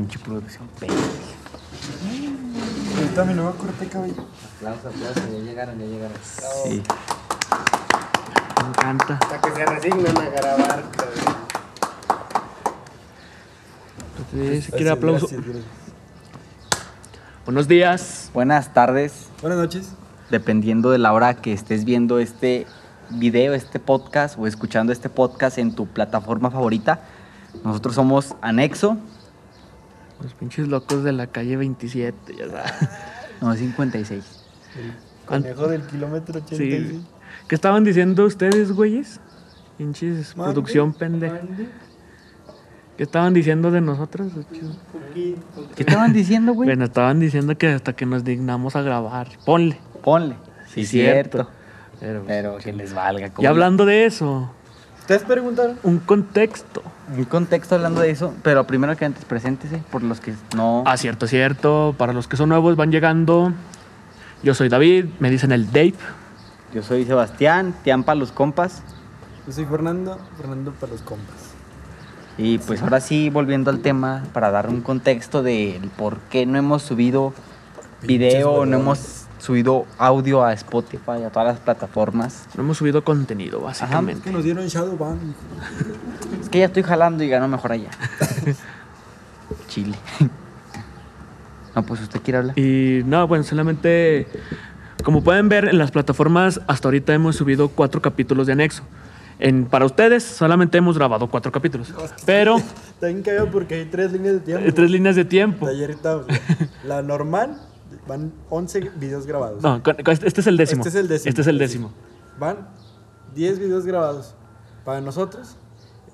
Pinche producción. Ahorita mi nuevo corte de cabello. Aplausos, aplausos, ya llegaron, ya llegaron. Sí. Me encanta. Hasta que se resignan a grabar. cabrón. Si quiere aplauso. gracias, gracias. Buenos días. Buenas tardes. Buenas noches. Dependiendo de la hora que estés viendo este video, este podcast o escuchando este podcast en tu plataforma favorita. Nosotros somos Anexo, Los pinches locos de la calle 27, ya sabes. no 56. Conejo del kilómetro 86. Sí. ¿Qué estaban diciendo ustedes, güeyes? Pinches Mande, producción pendeja. mande. ¿Qué estaban diciendo de nosotros? ¿Qué estaban diciendo, güey? Bueno, estaban diciendo que hasta que nos dignamos a grabar. Ponle. Ponle. Sí, cierto. Pero, Pero que les valga. y hablando de eso, ¿Ustedes preguntaron? un contexto. Un contexto hablando de eso, pero primero que antes, preséntese por los que no. Ah, cierto, cierto. Para los que son nuevos, van llegando. Yo soy David, me dicen el Dave. Yo soy Sebastián, Tian para los compas. Yo soy Fernando. Fernando para los compas. Y pues ahora sí, volviendo al tema, para dar un contexto del por qué no hemos subido video, no hemos subido audio a Spotify, a todas las plataformas. No hemos subido contenido, Es básicamente. que nos dieron Shadowban. Es que ya estoy jalando y gano mejor allá. Chile. No, pues usted quiere hablar. Y no, bueno, solamente. Como pueden ver en las plataformas, hasta ahorita hemos subido cuatro capítulos de anexo. En, para ustedes, solamente hemos grabado cuatro capítulos. Pero, Está bien cagado porque hay tres líneas de tiempo. tres líneas de tiempo. Ayer estamos. La normal van 11 videos grabados. No, con- con- este es el décimo. Este es el décimo. Este es el décimo. Van 10 videos grabados. Para nosotros,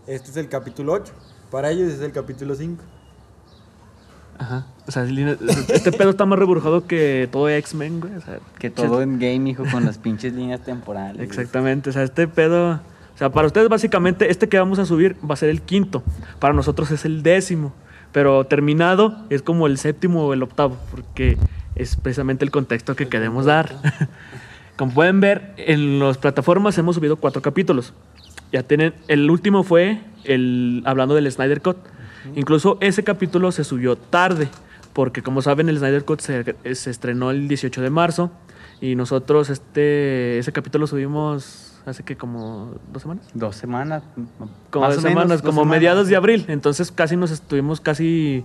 este es el capítulo 8. Para ellos es el capítulo 5. Ajá. O sea, este pedo está más reburjado que todo X-Men, güey. O sea, Que todo en game, hijo, con las pinches líneas temporales. Exactamente, o sea, este pedo, o sea, para ustedes básicamente este que vamos a subir va a ser el quinto, para nosotros es el décimo, pero terminado es como el séptimo o el octavo, porque es precisamente el contexto que queremos dar. Como pueden ver, en las plataformas hemos subido cuatro capítulos. Ya tienen, el último fue el hablando del Snyder Cut. Incluso ese capítulo se subió tarde, porque como saben el Snyder Cut se, se estrenó el 18 de marzo y nosotros este ese capítulo subimos hace que como dos semanas. Dos semanas. Como dos menos, semanas, dos como semanas. mediados de abril. Entonces casi nos estuvimos casi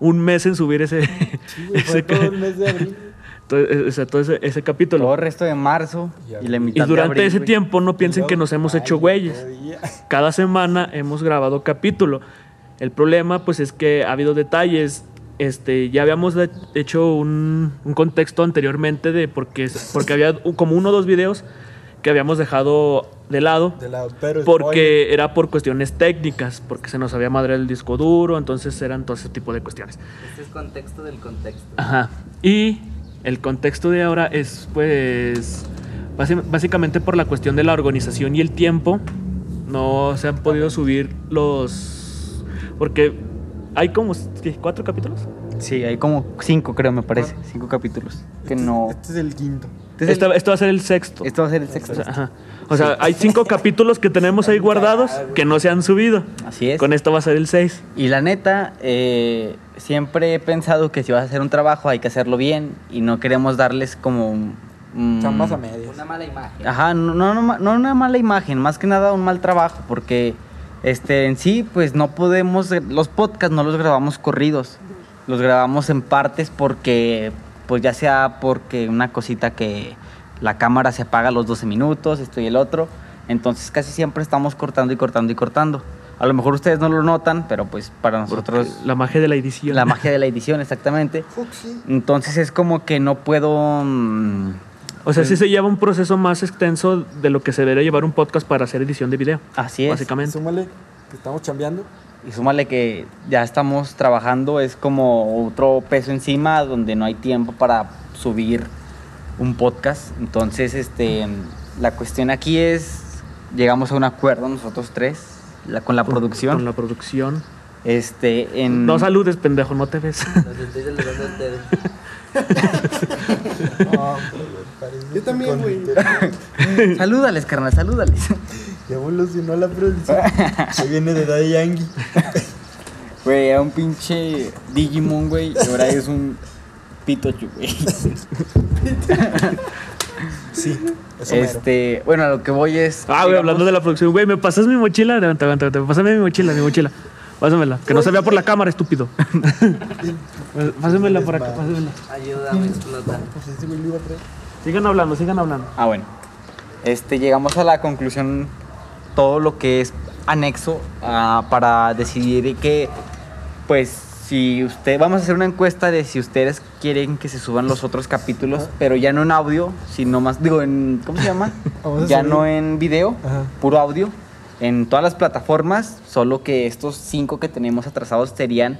un mes en subir ese, Fue ese, todo el mes de abril. todo, o sea, todo ese, ese capítulo. Todo el resto de marzo y la mitad Y de durante abril, ese güey. tiempo no piensen que nos hemos hecho güeyes. Cada semana hemos grabado capítulo. El problema, pues, es que ha habido detalles. Este, ya habíamos de- hecho un, un contexto anteriormente de porque, porque había como uno o dos videos que habíamos dejado de lado De lado, pero porque era por cuestiones técnicas, porque se nos había madreado el disco duro, entonces eran todo ese tipo de cuestiones. Este es contexto del contexto. Ajá. Y el contexto de ahora es, pues, básicamente por la cuestión de la organización y el tiempo, no se han podido subir los... Porque hay como cuatro capítulos. Sí, hay como cinco, creo, me parece. Cinco capítulos. Que este, no. Este es el quinto. Este Esto, esto va a ser el sexto. Esto va a ser el O sexto. sea, ajá. O sea, hay cinco capítulos que tenemos ahí guardados que no se han subido. Así es. Con esto va a ser el seis. Y la neta, eh, siempre he pensado que si vas a hacer un trabajo hay que hacerlo bien y no queremos darles como... mm, Chambas a medias. Una mala imagen. Ajá, no, no, no, no una mala imagen, más que nada un mal trabajo, porque este, en sí, pues no podemos, los podcasts no los grabamos corridos, los grabamos en partes porque, pues ya sea porque una cosita que la cámara se apaga a los 12 minutos, esto y el otro, entonces casi siempre estamos cortando y cortando y cortando. A lo mejor ustedes no lo notan, pero pues para nosotros La magia de la edición. la magia de la edición, exactamente. Entonces es como que no puedo... mm, O sea, sí se lleva un proceso más extenso de lo que se debería llevar un podcast para hacer edición de video. Así es. Básicamente. Súmale que estamos chambeando. Y súmale que ya estamos trabajando, es como otro peso encima donde no hay tiempo para subir un podcast. Entonces, este, la cuestión aquí es, llegamos a un acuerdo nosotros tres la- con la Con- producción. Con la producción. Este, en... No saludes, pendejo, no te ves. A ustedes. Yo también, güey. Salúdales, carnal, salúdales. Ya evolucionó la producción. Se viene de Daddy Yankee. Güey, era un pinche Digimon, güey, y ahora es un Pitochu, güey. Sí, eso mero. Este, bueno, a lo que voy es. Ah, güey, digamos, hablando de la producción. Güey, ¿me pasas mi mochila? Aguanta, aguanta, aguanta. Pásame mi mochila, mi mochila. Pásamela. Que no se vea por la cámara, estúpido. Pásamela por acá, pásamela. Ayúdame a explotar. Pues ese güey lo iba a traer. Sigan hablando, sigan hablando. Ah, bueno. Este, llegamos a la conclusión todo lo que es anexo ah, para decidir que, pues, si usted, vamos a hacer una encuesta de si ustedes quieren que se suban los otros capítulos, pero ya no en audio, sino más, digo, en, ¿cómo se llama? Ya subir- no en video, Ajá. puro audio, en todas las plataformas, solo que estos cinco que tenemos atrasados serían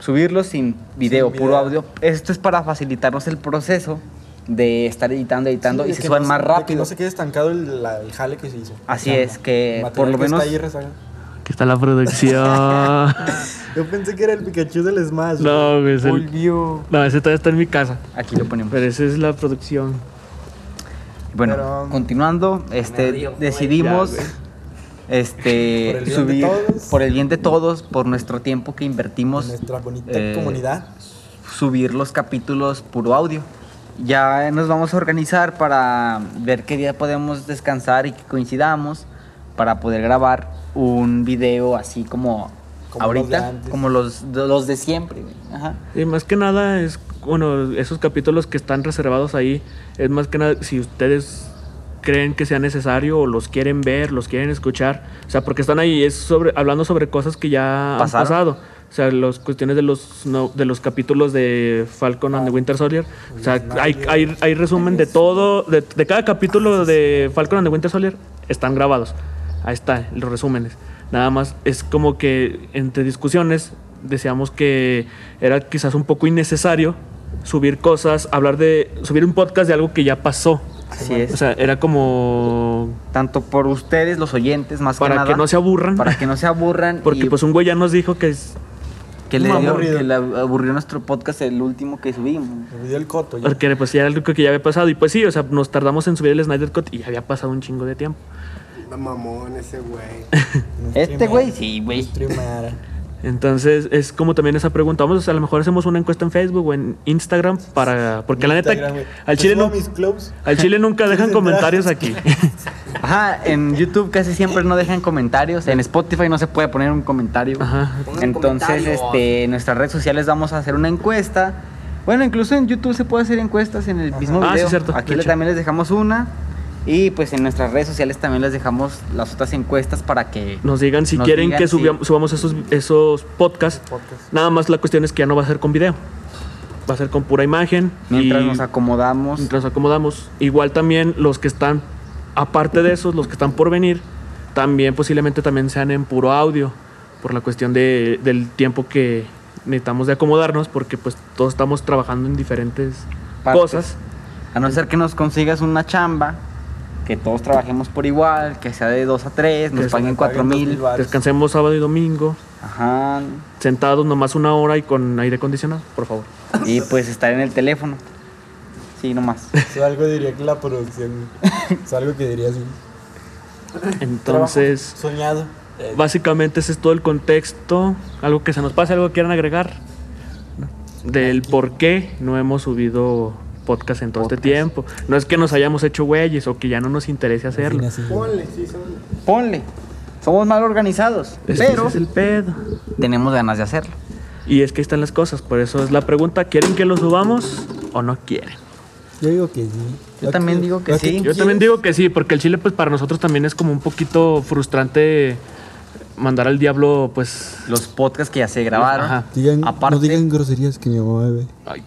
subirlos sin video, Sin puro video. audio. Esto es para facilitarnos el proceso de estar editando, editando Sí, y se que suban no más de Que rápido. no se quede estancado el, la- el jale que se hizo. Así O sea, es, que el por lo menos- Está ahí. Aquí está la producción. Yo pensé que era el Pikachu del Smash. no, güey. es el- Volvió. No, ese todavía está en mi casa. Aquí lo ponemos. Pero esa es la producción. Bueno, Pero- continuando, este, decidimos Ya, este, Por el bien de subir todos. por el bien de todos, por nuestro tiempo que En invertimos, nuestra bonita eh, comunidad. subir los capítulos puro audio. Ya nos vamos a organizar para ver qué día podemos descansar y que coincidamos para poder grabar un video así como, Como los de ahorita, antes. como los, de- los de siempre. Ajá. Y más que nada es, bueno, esos capítulos que están reservados ahí, es más que nada si ustedes creen que sea necesario o los quieren ver, los quieren escuchar, o sea, porque están ahí, es sobre, hablando sobre cosas que ya ¿Pasaron? han pasado. O sea, las cuestiones de los, no- de los capítulos de Falcon and the Winter Soldier. O sea, hay, hay, hay resumen de todo, de, de cada capítulo de Falcon and the Winter Soldier, están grabados. Ahí está, los resúmenes. Nada más es como que entre discusiones decíamos que era quizás un poco innecesario subir cosas, hablar de, subir un podcast de algo que ya pasó. Así es. O sea, era como Tanto por ustedes, los oyentes, más que para nada. que no se aburran. Para que no se aburran. Porque y pues un güey ya nos dijo que es, que le, muy dio- aburrido. que le aburrió nuestro podcast, el último que subimos. Me dio el coto. ya. porque pues ya era algo que ya había pasado. Y pues sí, o sea, nos tardamos en subir el Snyder Cut y ya había pasado un chingo de tiempo. La mamón ese güey. Este güey, sí, güey. No. Entonces es como también esa pregunta. Vamos, a lo mejor hacemos una encuesta en Facebook o en Instagram para. Porque la neta, al Te chile, clubs. al chile nunca dejan ¿Quieres comentarios aquí. Ajá, en YouTube casi siempre no dejan comentarios. En Spotify no se puede poner un comentario. Ajá. Entonces, este, en nuestras redes sociales vamos a hacer una encuesta. Bueno, incluso en YouTube se puede hacer encuestas en el Ajá. mismo Ah, sí, video. cierto. Aquí le- también les dejamos una. Y pues en nuestras redes sociales también les dejamos las otras encuestas para que Nos digan si Nos quieren digan que si- subiam- subamos esos, esos podcasts. Podcast. Nada más la cuestión es que ya no va a ser con video. Va a ser con pura imagen. mientras y nos acomodamos. mientras nos acomodamos. Igual también los que están, aparte de esos, los que están por venir, también posiblemente también sean en puro audio. Por la cuestión de- del tiempo que necesitamos de acomodarnos. Porque pues todos estamos trabajando en diferentes Partes. cosas. A no ser que nos consigas una chamba, que todos trabajemos por igual, que sea de 2 a 3, Que nos paguen me 4 paguen mil. 2,000 varos. Descansemos sábado y domingo. Ajá. Sentados nomás una hora y con aire acondicionado, por favor. Y pues estar en el teléfono. Sí, nomás. Eso algo diría que la producción. güey. Es algo que diría así. Entonces... Trabajo Soñado. Eh, Básicamente ese es todo el contexto. Algo que se nos pase, algo que quieran agregar. Del por qué no hemos subido podcast en todo este tiempo. No es que nos hayamos hecho güeyes o que ya no nos interese hacerlo. así, así. Ponle, sí, son. Ponle. Somos mal organizados, Es pero ese es el pedo. tenemos ganas de hacerlo. Y es que ahí están las cosas. Por eso es la pregunta: ¿quieren que lo subamos o no quieren? Yo digo que sí. Yo también digo que ¿A sí. Yo también digo que sí, porque el chile, pues para nosotros también es como un poquito frustrante mandar al diablo, pues. Los podcasts que ya se grabaron. Ajá. Digan, Aparte, no digan groserías que mi mamá bebe. ay,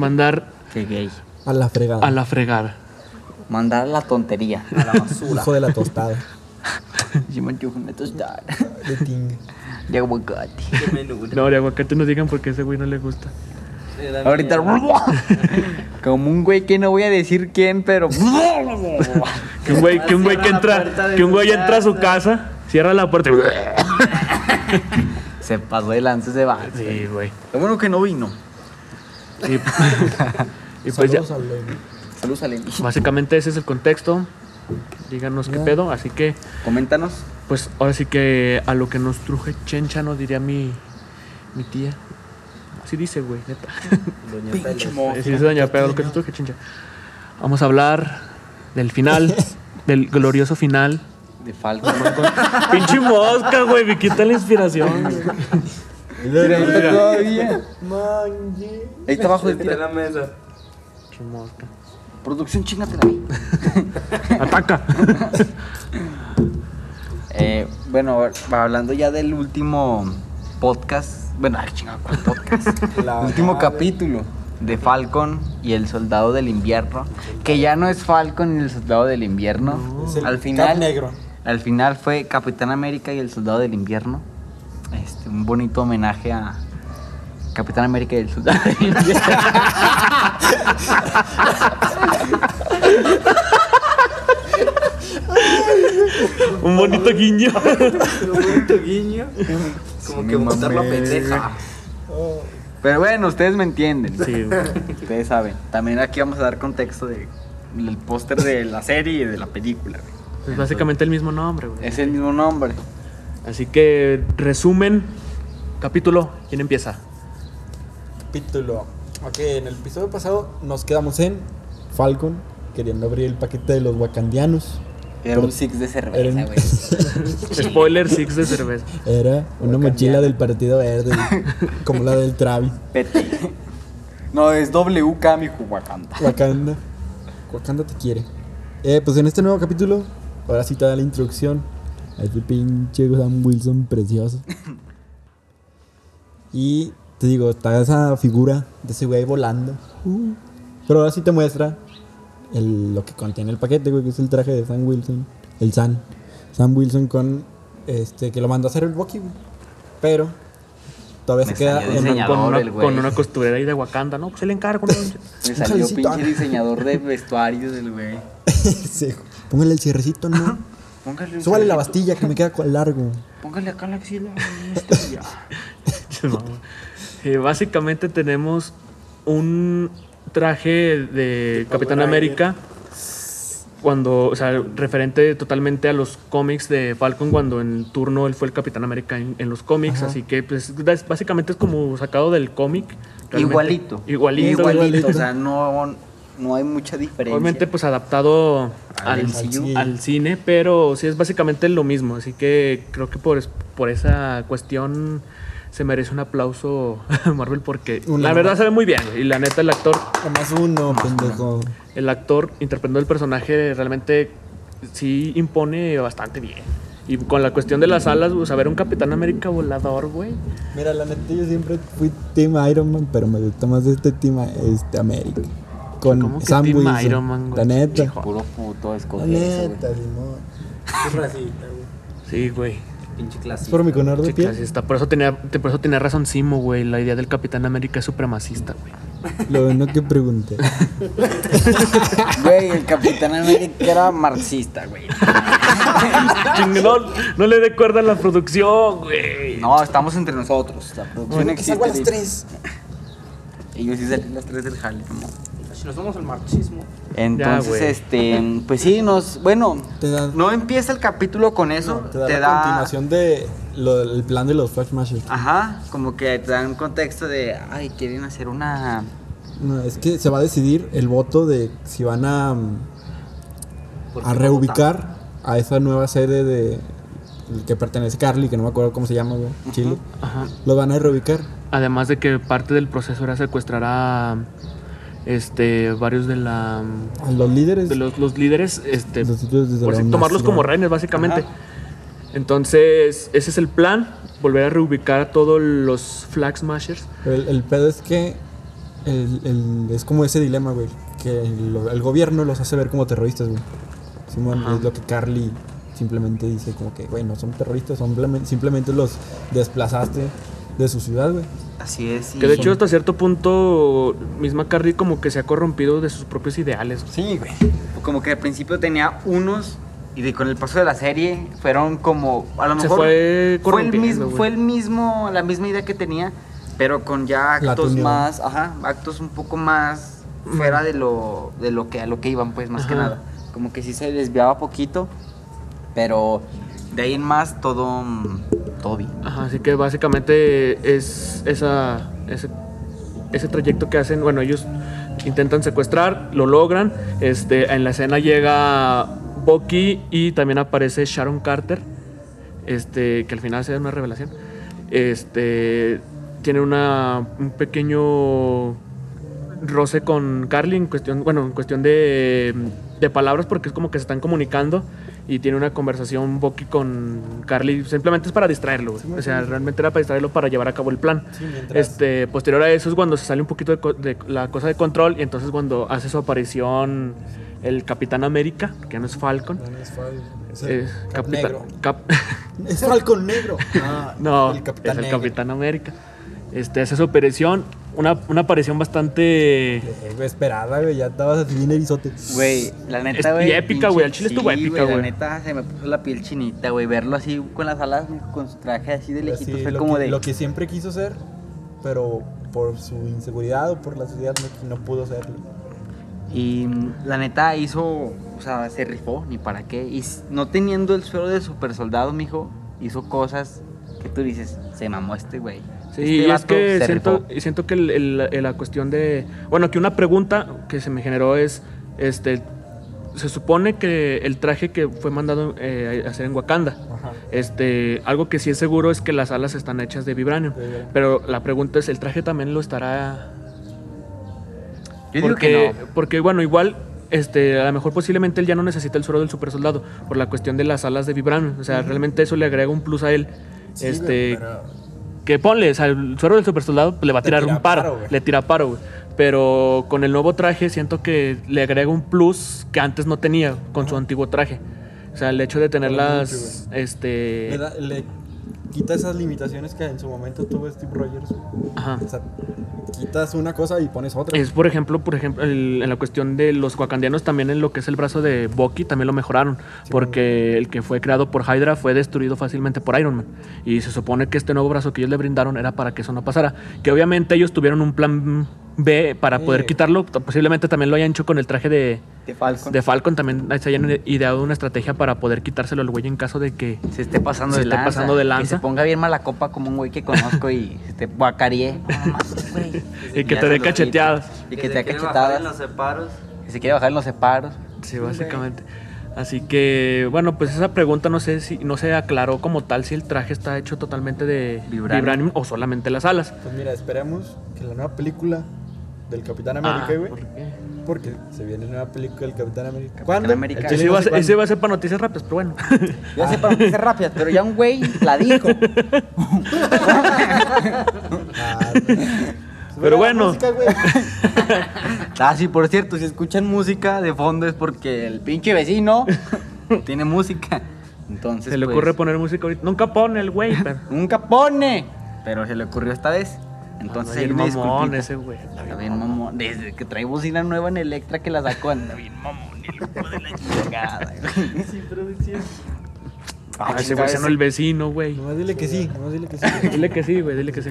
mandar gay. A la fregada. a la fregada. Mandar la tontería, a la basura. Hijo de la tostada. Yo me antojo una tostada De tinga. de aguacate. Qué. No, de aguacate no digan porque a ese güey no le gusta. Ahorita, como un güey que no voy a decir quién, pero. Que un güey, que un güey que entra, que un güey entra a su casa. cierra la puerta. y- Se pasó de lances de vato. Sí, güey. Lo bueno que no vino. Y, y pues ya, Saludos a Lenny. Saludos a Lenny. básicamente ese es el contexto. Díganos qué Ya. pedo, así que Coméntanos. Pues ahora sí que a lo que nos truje Chencha, no diría mi, mi tía. Así dice, güey, neta. Doña Así dice Doña Pedro, lo que nos truje Chencha. Vamos a hablar del final, del glorioso final. De Falcon. Pinche mosca, güey, me quita la inspiración. Ahí está todavía. Manje. Ahí está abajo de la mesa. Pinche mosca. Producción, chingatela ahí. Ataca. Eh, bueno, hablando ya del último podcast. Bueno, ay, chingada, ¿cuál podcast? La último madre. capítulo de Falcon y el Soldado del Invierno. Que ya no es Falcon y el Soldado del Invierno. Es el al Cap final. negro. Al final fue Capitán América y el Soldado del Invierno. Este, un bonito homenaje a Capitán América del Invierno. Un bonito guiño. Un bonito guiño. Como Sí, que me botarlo a pendeja. Oh, Pero bueno, ustedes me entienden. Sí. Ustedes saben. También aquí vamos a dar contexto de el póster de la serie y de la película. güey. Es básicamente el mismo nombre, güey. Es el mismo nombre. Así que, resumen, capítulo, ¿quién empieza? capítulo. Ok, en el episodio pasado nos quedamos en Falcon queriendo abrir el paquete de los wakandianos. Era un six de cerveza, un- güey. Spoiler six de cerveza. Era una mochila del partido verde, como la del Travis. Pete. No, es WK, mi Wakanda. Wakanda. Wakanda te quiere. Eh, pues en este nuevo capítulo, ahora sí te da la introducción a este pinche Sam Wilson precioso. Y te digo, está esa figura de ese güey volando. Uh. Pero ahora sí te muestra el- lo que contiene el paquete, güey, que es el traje de Sam Wilson. El Sam. Sam Wilson con este que lo mandó a hacer el Bucky, güey. Pero todavía Me se queda en. Con una, el con una costurera ahí de Wakanda, ¿no? Pues se le encargo, ¿no? Me salió pinche diseñador de vestuario del güey. Sí, Póngale el cierrecito, ¿no? Póngale un Súbale la bastilla que me queda con largo. Póngale acá la axila. este. Eh, básicamente tenemos un traje de Capitán América cuando, o sea, referente totalmente a los cómics de Falcon cuando en turno él fue el Capitán América en, en los cómics, así que pues es- básicamente es como sacado del cómic. realmente. Igualito. Igualito. igualito. O sea, no, no hay mucha diferencia. Obviamente pues adaptado Al al, MCU. al cine, pero sí es básicamente lo mismo, así que creo que por, es- por esa cuestión se merece un aplauso a Marvel porque la verdad más. se ve muy bien y la neta el actor Nomás uno, pendejo. el actor interpretando el personaje realmente sí impone bastante bien. Y con la cuestión de las alas, o sea, ver un Capitán América volador, güey. Mira, la neta, yo siempre fui Team Iron Man, pero me gusta más este Team este América. Con ¿Cómo que Sam Team Wilson. Iron Man, güey? La neta. Hijo. Puro puto La escoger eso, neta, güey. Simón. Es racista, güey. Sí, güey. Pinche clásico. por mi color de Sí, piel. clasista. Por eso tenía, por eso tenía razón Simo, güey. La idea del Capitán América es supremacista, güey. Lo bueno que pregunté. Güey, el Capitán América era marxista, güey. Chingue, no, no le dé cuerda a la producción, güey. No, estamos entre nosotros. La producción Bueno, que salgo a las existe. 3. Y yo sí salí a las 3 del jale, ¿no? Si nos vamos al marxismo. Entonces, este, pues sí, nos, bueno, da- no empieza el capítulo con eso, Te da te la da, continuación de lo- el plan de los Flash Mashers. ajá, como que te dan un contexto de, ay, quieren hacer una, No, es que se va a decidir el voto de si van a, mm, ¿Por a reubicar a esa nueva sede de que pertenece Carly, que no me acuerdo cómo se llama, güey, Chile. Ajá. Los van a reubicar. Además de que parte del proceso era secuestrar a este varios de la A los líderes. de los, los líderes, este, Los por la si- tomarlos como rehenes, básicamente. Ajá. Entonces, ese es el plan, volver a reubicar a todos los Flag Smashers. El, el pedo es que el- el- es como ese dilema, güey. Que el, el gobierno los hace ver como terroristas, güey. Simón, Ajá. es lo que Carly simplemente dice, como que, güey, no son terroristas, simplemente, simplemente los desplazaste de su ciudad, güey. así es. y- Que de hecho hasta cierto punto misma Carrie como que se ha corrompido de sus propios ideales. Sí, güey. Como que al principio tenía unos y de, con el paso de la serie fueron como a lo Se mejor fue fue el mismo güey. fue el mismo la misma idea que tenía, pero con ya actos más, ajá, actos un poco más fuera de lo de lo que a lo que iban pues más que nada. Como que sí se desviaba poquito, pero De ahí en más, todo, Ajá, así que básicamente es esa, ese, ese trayecto que hacen. Bueno, ellos intentan secuestrar, lo logran. Este, en la escena llega Bucky y también aparece Sharon Carter. Este, que al final se da una revelación. Este, tiene una, un pequeño roce con Carly en cuestión, bueno, en cuestión de, de palabras porque es como que se están comunicando y tiene una conversación Bucky con Carly, simplemente es para distraerlo, o sea, realmente era para distraerlo para llevar a cabo el plan. Sí, Este, posterior a eso es cuando se sale un poquito de, la cosa de control y entonces cuando hace su aparición el Capitán América, que no es Falcon, No, no es Falcon, es eh, Cap Capitán- negro. Cap- Es Falcon negro. Ah, no, el Capitán es el. Capitán América. Este, hace su aparición, una, una aparición bastante... Eh, güey, esperada, güey, ya estabas así bien erizote. Güey, la neta, y güey. épica, pinche- güey, al chile estuvo épica, güey. La neta se me puso la piel chinita, güey. Verlo así con las alas, con su traje así de lejitos. Así, fue como que, de. lo que siempre quiso ser, pero por su inseguridad o por la sociedad no, no pudo serlo. Y mm, la neta hizo. O sea, se rifó, ni para qué. Y no teniendo el suelo de super soldado, mijo, hizo cosas que tú dices, se mamó este güey. Sí, Este y es que siento, y siento que el- la cuestión de... Bueno, que una pregunta que se me generó es, este, se supone que el traje que fue mandado eh, a hacer en Wakanda, Ajá. este, algo que sí es seguro es que las alas están hechas de vibranium. Vibranium. Pero la pregunta es, ¿el traje también lo estará...? Yo digo porque, que no. porque, bueno, igual... Este, a lo mejor posiblemente él ya no necesita el suero del super soldado por la cuestión de las alas de vibranium. O sea, realmente eso le agrega un plus a él. Sí, este, pero que ponle, o sea, el suero del super soldado le va a tirar tira un paro, le tira paro, güey. Pero con el nuevo traje siento que le agrega un plus que antes no tenía con su antiguo traje. O sea, el hecho de tener las, este, le, da- le quita esas limitaciones que en su momento tuvo Steve Rogers. ajá. O sea, quitas una cosa y pones otra. Es por ejemplo, por ejemplo, el- en la cuestión de los wakandianos también en lo que es el brazo de Bucky también lo mejoraron, porque el que fue creado por Hydra fue destruido fácilmente por Iron Man y se supone que este nuevo brazo que ellos le brindaron era para que eso no pasara, que obviamente ellos tuvieron un plan B para Sí. poder quitarlo, posiblemente también lo hayan hecho con el traje de, De Falcon. de Falcon, también se hayan ideado una estrategia para poder quitárselo al güey en caso de que se esté pasando Se de esté lanza. pasando de Que se ponga bien mala copa como un güey que conozco y se te güey. Y que te dé quita. Y que, te dé bajar en cachetadas. los separos. Que se quiere bajar en los separos. Sí, básicamente. Así que, bueno, pues esa pregunta no sé si no se aclaró como tal si el traje está hecho totalmente de Vibranium. vibranium, o solamente las alas. Pues mira, esperemos que la nueva película del Capitán Ah, América, güey. ¿por qué? Porque se viene nueva película del Capitán América. Capitán ¿Cuándo? América. Ese va, a ser, cuándo. ese va a ser para noticias rápidas, pero bueno. Ya sé para noticias rápidas, pero ya un güey la dijo. Ah, Pero bueno. música. Ah, sí, por cierto, si escuchan música de fondo es porque el pinche vecino tiene música. Entonces, Se le pues, ocurre poner música ahorita. Nunca pone el güey, pero. Nunca pone. Pero se le ocurrió esta vez. Entonces, Anda ahí bien mamón ese güey. Está bien mamón. Desde que trae bocina nueva en Electra que la sacó, anda bien mamón. El hijo de la chingada. güey. Ah, ese güey siendo el vecino, güey. Nomás dile que sí, nomás dile que sí. Dile que sí, güey, dile que sí.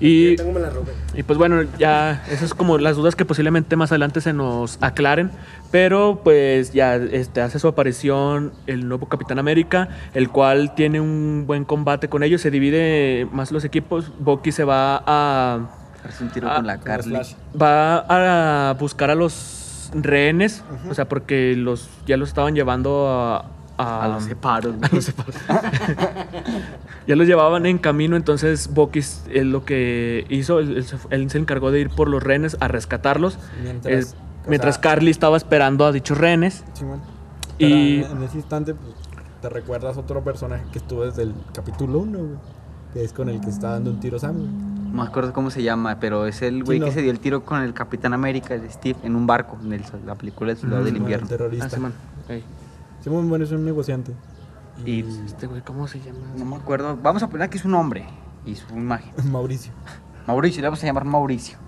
Y, y pues bueno, ya esas es como las dudas que posiblemente más adelante se nos aclaren. Pero pues ya este, hace su aparición el nuevo Capitán América, el cual tiene un buen combate con ellos. Se divide más los equipos. Bucky se va a, Hace un tiro con la Carly. Va a buscar a los rehenes. O sea, porque los ya los estaban llevando a... A, A los separos. a los separos. ya los llevaban en camino, entonces Bucky es lo que hizo, él, él se, él se encargó de ir por los rehenes a rescatarlos. Mientras, o mientras sea, Carly estaba esperando a dichos rehenes. Simón. Y- Y en ese instante, pues, te recuerdas otro personaje que estuvo desde el capítulo 1, güey. Que es con el que está dando un tiro Sam, güey. No me acuerdo cómo se llama, pero es el güey Sí, no. que se dio el tiro con el Capitán América, el Steve, en un barco, en el- la película del Soldado Mm, del Bueno, Invierno. el terrorista. Ah, sí, man. Bueno, es un negociante. Y Este güey, ¿cómo se llama? no me acuerdo. Vamos a poner aquí su nombre y su imagen. Mauricio. Mauricio, le vamos a llamar Mauricio.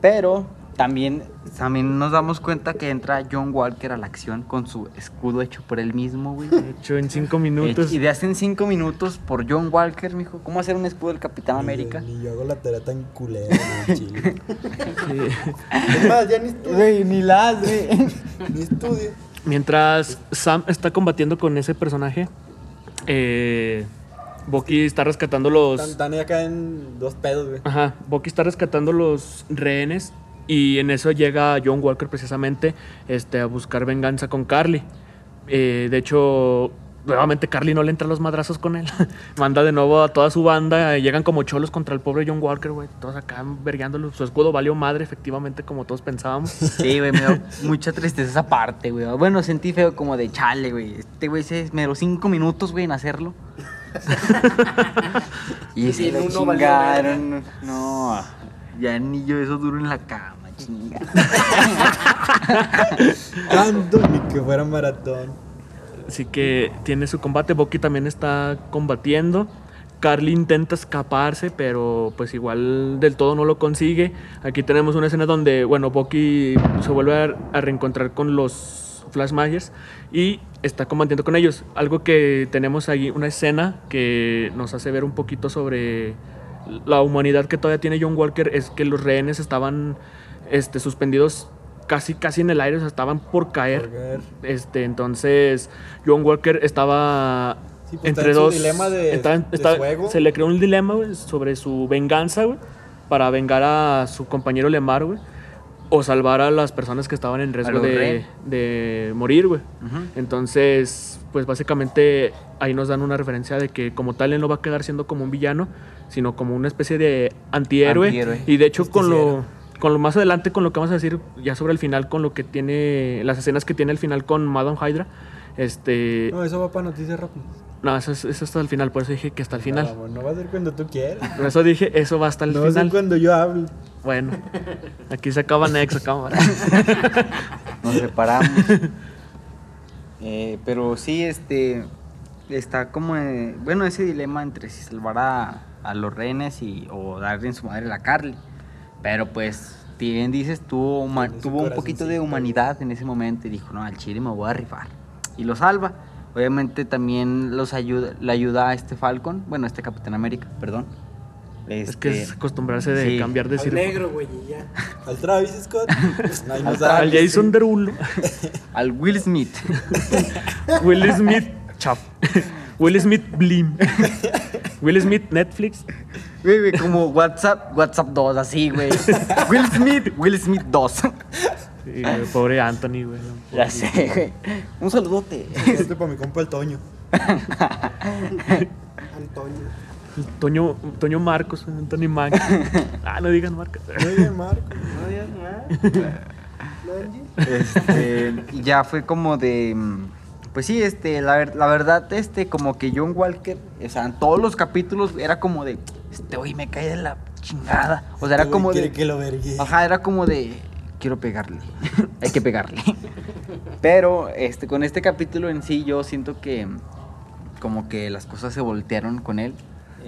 Pero también, también nos damos cuenta que entra John Walker a la acción con su escudo hecho por él mismo, güey. Hecho en cinco minutos. Y de hace en cinco minutos por John Walker, mijo. ¿Cómo hacer un escudo del Capitán América? Ni, ni yo hago la tarea tan culera, güey, chile. Sí. Es más, ya ni estudio. Güey, ni las, güey. Ni estudio. Mientras Sam está combatiendo con ese personaje, eh, Bucky está rescatando los... Están están acá en dos pedos, güey. Ajá, Bucky está rescatando los rehenes y en eso llega John Walker precisamente este, a buscar venganza con Carly. Eh, de hecho, nuevamente Carly no le entra a los madrazos con él. Manda de nuevo a toda su banda. eh, llegan como cholos contra el pobre John Walker, güey. Todos acá vergueándolo. Su escudo valió madre, efectivamente, como todos pensábamos. Sí, güey, me dio mucha tristeza esa parte, güey. Bueno, sentí feo como de chale, güey. Este güey se me dio cinco minutos, güey, en hacerlo. y se Y lo chingaron. No, ya ni yo eso duro en la cama, chinga. Tanto ni que fuera maratón. Así que tiene su combate. Bucky también está combatiendo. Carly intenta escaparse, pero pues igual del todo no lo consigue. Aquí tenemos una escena donde, bueno, Bucky se vuelve a, a reencontrar con los Flash Magers y está combatiendo con ellos. Algo que tenemos ahí, una escena que nos hace ver un poquito sobre la humanidad que todavía tiene John Walker, es que los rehenes estaban este, suspendidos casi, casi en el aire, o sea, estaban por caer. Este, entonces, John Walker estaba Sí, pues, entre dos. dilema de- estaba- estaba-. Se le creó un dilema güey, sobre su venganza, güey, para vengar a su compañero Lemar, güey, o salvar a las personas que estaban en riesgo de, de morir, güey. Entonces, pues básicamente ahí nos dan una referencia de que como tal él no va a quedar siendo como un villano, sino como una especie de antihéroe. Antihéroe. Y de hecho con lo, con lo más adelante, con lo que vamos a decir ya sobre el final, con lo que tiene, las escenas que tiene el final con Madame Hydra, este... No, eso va para noticias rápidas. No, eso es, eso es hasta el final, por eso dije que hasta el final. No, no va a ser cuando tú quieras. Por eso dije, eso va hasta el No va a ser final. cuando yo hable. Bueno, aquí se acaba Next, cámara. Nos separamos. Eh, pero sí, este. Está como. eh, bueno, ese dilema entre si salvar a, a los rehenes y, o darle en su madre a la Carly. Pero pues, bien dices, tuvo, tuvo un poquito de humanidad en ese momento y dijo: No, al chile me voy a rifar. Y lo salva. Obviamente también los ayuda, le ayuda a este Falcon, bueno, este Capitán América, perdón. Es que es Este, acostumbrarse de sí. cambiar de Al circo. negro, güey, ya. Al Travis Scott. No Al. Al Jason Derulo. al Will Smith. Will Smith, chap. Will Smith, Blim. Will Smith, Netflix. Güey, güey, como WhatsApp, WhatsApp 2, así, güey. Will Smith, Will Smith 2. Sí, güey, pobre Anthony, güey. Ya sé, güey. Un saludote. Este para mi compa el Toño. Antonio. Toño, Toño Marcos, Anthony Mac. Ah, no digan marcas. Muy bien, Marco. No digas nada. ¿No? Este, y ya fue como de. mm, Pues sí, este, la, la verdad, este, como que John Walker, o sea, en todos los capítulos era como de. Este, güey, me cae de la chingada. O sea, era Este como quiere de. que lo vergue. Ajá, era como de. Quiero pegarle. Hay que pegarle. Pero este, con este capítulo en sí, yo siento que. Como que las cosas se voltearon con él.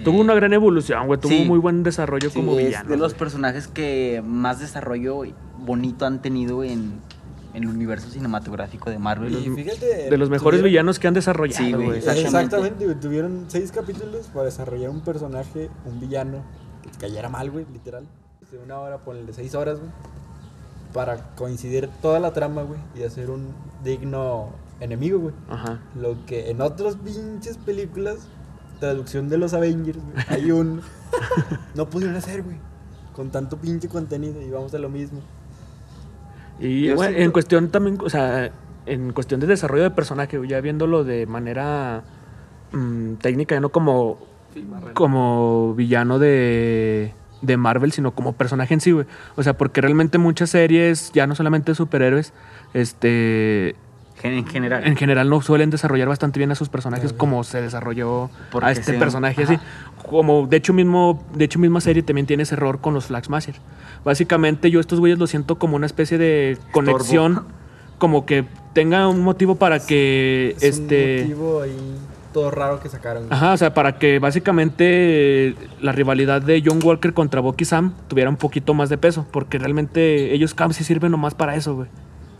Tuvo una gran evolución, güey. Tuvo sí. muy buen desarrollo Sí, como es villano. de los personajes que más desarrollo bonito han tenido en, en el universo cinematográfico de Marvel. Y fíjate. De los mejores tuvieron- villanos que han desarrollado, Sí, güey. Exactamente, güey. Tuvieron seis capítulos para desarrollar un personaje, un villano, que cayera mal, güey, literal. De una hora, ponle seis horas, güey. Para coincidir toda la trama, güey, y hacer un digno enemigo, güey. Ajá. Lo que en otras pinches películas, traducción de los Avengers, güey, hay un. no pudieron hacer, güey. Con tanto pinche contenido, y vamos a lo mismo. Y bueno, siento- en cuestión también, o sea, en cuestión de desarrollo de personaje, ya viéndolo de manera mm, técnica, ya no como, como villano de, de Marvel, sino como personaje en sí, güey. O sea, porque realmente muchas series, ya no solamente de superhéroes, este, En general. en general no suelen desarrollar bastante bien a sus personajes como se desarrolló Porque a este personaje ajá. así. Como de hecho mismo, de hecho misma serie también tiene ese error con los Flag Smashers. Básicamente yo estos güeyes los siento como una especie de conexión, como que tenga un motivo para que Es este un motivo ahí todo raro que sacaron. güey. Ajá, o sea, para que básicamente la rivalidad de John Walker contra Bucky Sam tuviera un poquito más de peso, porque realmente ellos casi sirven nomás para eso, güey.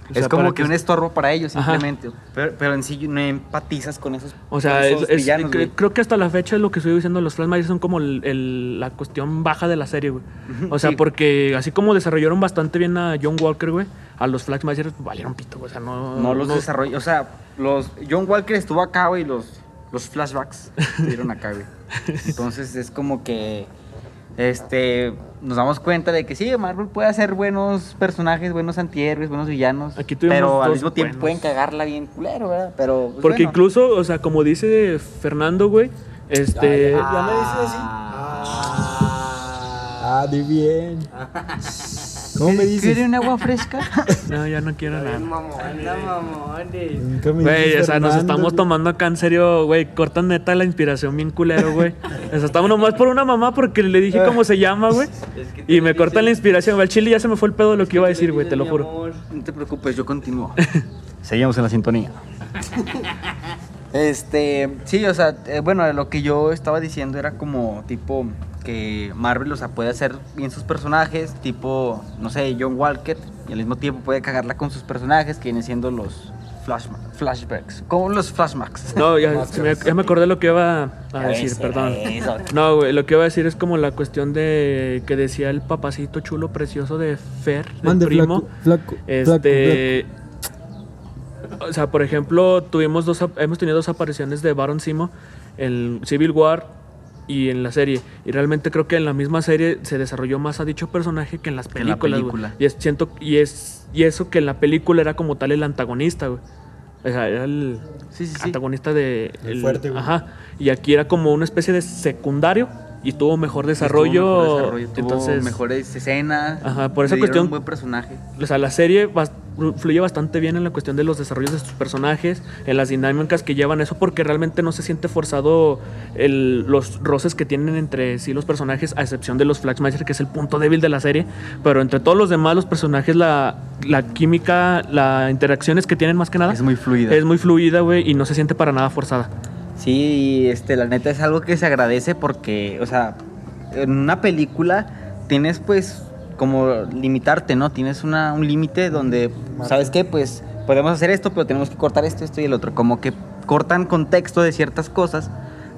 O sea, es como que un estorbo para ellos, simplemente. Pero, pero en sí no empatizas con esos, O sea, es- esos es- villanos, güey. creo que hasta la fecha es lo que estoy diciendo, los Flash son como el- el- la cuestión baja de la serie, güey. O sea, sí. porque así como desarrollaron bastante bien a John Walker, güey, a los Flash valieron pito, güey. O sea, no... No los desarrolló. O sea, los John Walker estuvo acá, güey, los los flashbacks que dieron acá, güey. Entonces es como que este nos damos cuenta de que sí, Marvel puede hacer buenos personajes, buenos antihéroes, buenos villanos. Aquí tuvimos pero al mismo tiempo buenos. pueden cagarla bien culero, ¿verdad? Pero pues, Porque bueno. incluso, o sea, como dice Fernando, güey, este... Ah, ¿Ya me dices así? Ah, di bien. ¿Cómo me dices? ¿Quiere un agua fresca? No, ya no quiero nada. Anda, mamones. Güey, o sea, nos estamos tomando acá en serio, güey. Cortan neta la inspiración bien culero, güey. O sea, estamos nomás por una mamá porque le dije cómo se llama, güey. Y me cortan la inspiración. Al chile ya se me fue el pedo de lo que iba a decir, güey, te lo juro. No te preocupes, yo continúo. Seguimos en la sintonía. Este, sí, o sea, eh, bueno, lo que yo estaba diciendo era como tipo que Marvel, o sea, puede hacer bien sus personajes, tipo, no sé, John Walker, y al mismo tiempo puede cagarla con sus personajes que vienen siendo los flashma- flashbacks, como los flashbacks. No, ya, se me, ya me acordé lo que iba a decir, perdón. eso. No, güey, lo que iba a decir es como la cuestión de que decía el papacito chulo precioso de Fer, el Mande, primo. flaco, flaco, Este. O sea, por ejemplo, tuvimos dos, hemos tenido dos apariciones de Baron Simo en Civil War y en la serie. Y realmente creo que en la misma serie se desarrolló más a dicho personaje que en las Que en la películas. película. Y es, siento, y es, y eso que en la película era como tal el antagonista, güey. O sea, era el Sí, sí, sí. antagonista de. El fuerte, güey. Ajá. Y aquí era como una especie de secundario y tuvo mejor desarrollo. Tuvo mejor desarrollo, tuvo entonces, mejores escenas. Ajá, por esa le cuestión- un buen personaje. o sea, la serie bas- fluye bastante bien en la cuestión de los desarrollos de sus personajes, en las dinámicas que llevan eso, porque realmente no se siente forzado el- los roces que tienen entre sí los personajes, a excepción de los Flaxmaster, que es el punto débil de la serie. Pero entre todos los demás, los personajes, la, la química, las interacciones que tienen más que nada, Es muy fluida. es muy fluida, güey, y no se siente para nada forzada. Sí, este, la neta es algo que se agradece porque, o sea, en una película tienes pues como limitarte, ¿no? Tienes una, un límite donde, ¿sabes qué? Pues podemos hacer esto, pero tenemos que cortar esto, esto y el otro. Como que cortan contexto de ciertas cosas,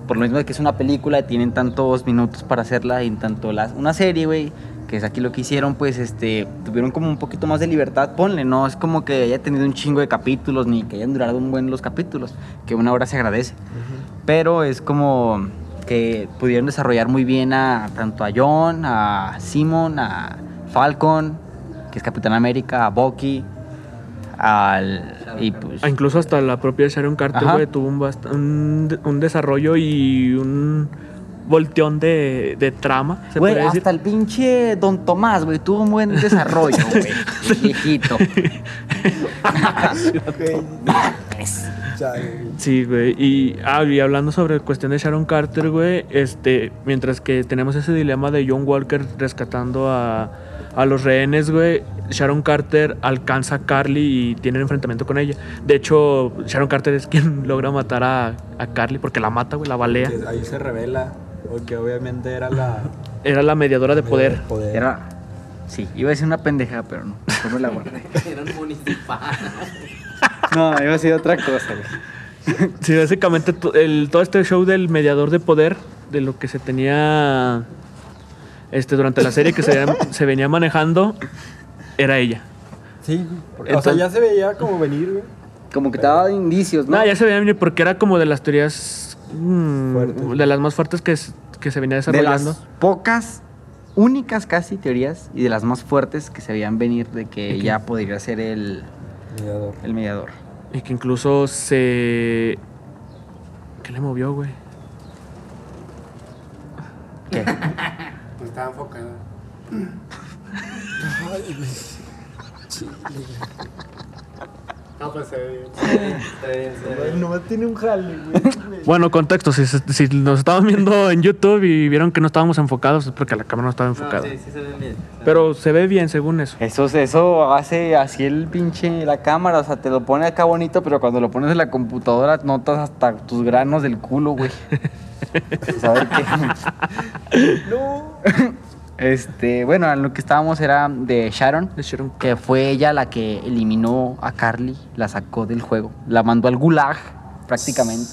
por lo mismo de que es una película, tienen tantos minutos para hacerla y en tanto la, una serie, güey, que es aquí lo que hicieron, pues este, tuvieron como un poquito más de libertad, ponle, no es como que haya tenido un chingo de capítulos ni que hayan durado un buen los capítulos, que una hora se agradece. Pero es como que pudieron desarrollar muy bien a tanto a John, a Simon, a Falcon, que es Capitán América, a Bucky, al y pues Incluso hasta la propia Sharon Carter, güey, tuvo un, un, un desarrollo y un volteón de, de trama, se Güey, puede decir. hasta el pinche Don Tomás, güey, tuvo un buen desarrollo, güey. viejito. Sí, güey. Y, ah, y hablando sobre cuestión de Sharon Carter, güey, este, mientras que tenemos ese dilema de John Walker rescatando a, a los rehenes, güey, Sharon Carter alcanza a Carly y tiene un enfrentamiento con ella. De hecho, Sharon Carter es quien logra matar a, a Carly porque la mata, güey, la balea. Ahí se revela, porque obviamente era la... Era la mediadora de poder. poder. Era. Sí, iba a decir una pendeja, pero no. No me la guardé. Era un municipal. No, iba a decir otra cosa, güey. Sí, básicamente el, todo este show del mediador de poder, de lo que se tenía este, durante la serie que se, se venía manejando, era ella. Sí, o sea, Entonces- ya se veía como venir, güey. Como que te daba indicios, ¿no? No, ya se veía venir porque era como de las teorías mm, Fuertes. de las más fuertes que, que se venía de desarrollando. las pocas, únicas casi teorías y de las más fuertes que se veían venir de que ella podría ser el, Mediador. el mediador. Y que incluso se. ¿Qué le movió, güey? ¿Qué? No estaba enfocado. No, pues se ve bien. Se ve bien. Nomás tiene un jale, güey. Bueno, contexto, si, nos estaban viendo en YouTube y vieron que no estábamos enfocados, es porque la cámara no estaba No, enfocada. sí, sí se ve bien. Pero se ve bien según eso. Eso, eso hace así el pinche la cámara, o sea, te lo pone acá bonito, pero cuando lo pones en la computadora notas hasta tus granos del culo, güey. Saber qué. No. Este, bueno, en lo que estábamos era de Sharon, De Sharon que fue ella la que eliminó a Carly, la sacó del juego, la mandó al gulag prácticamente.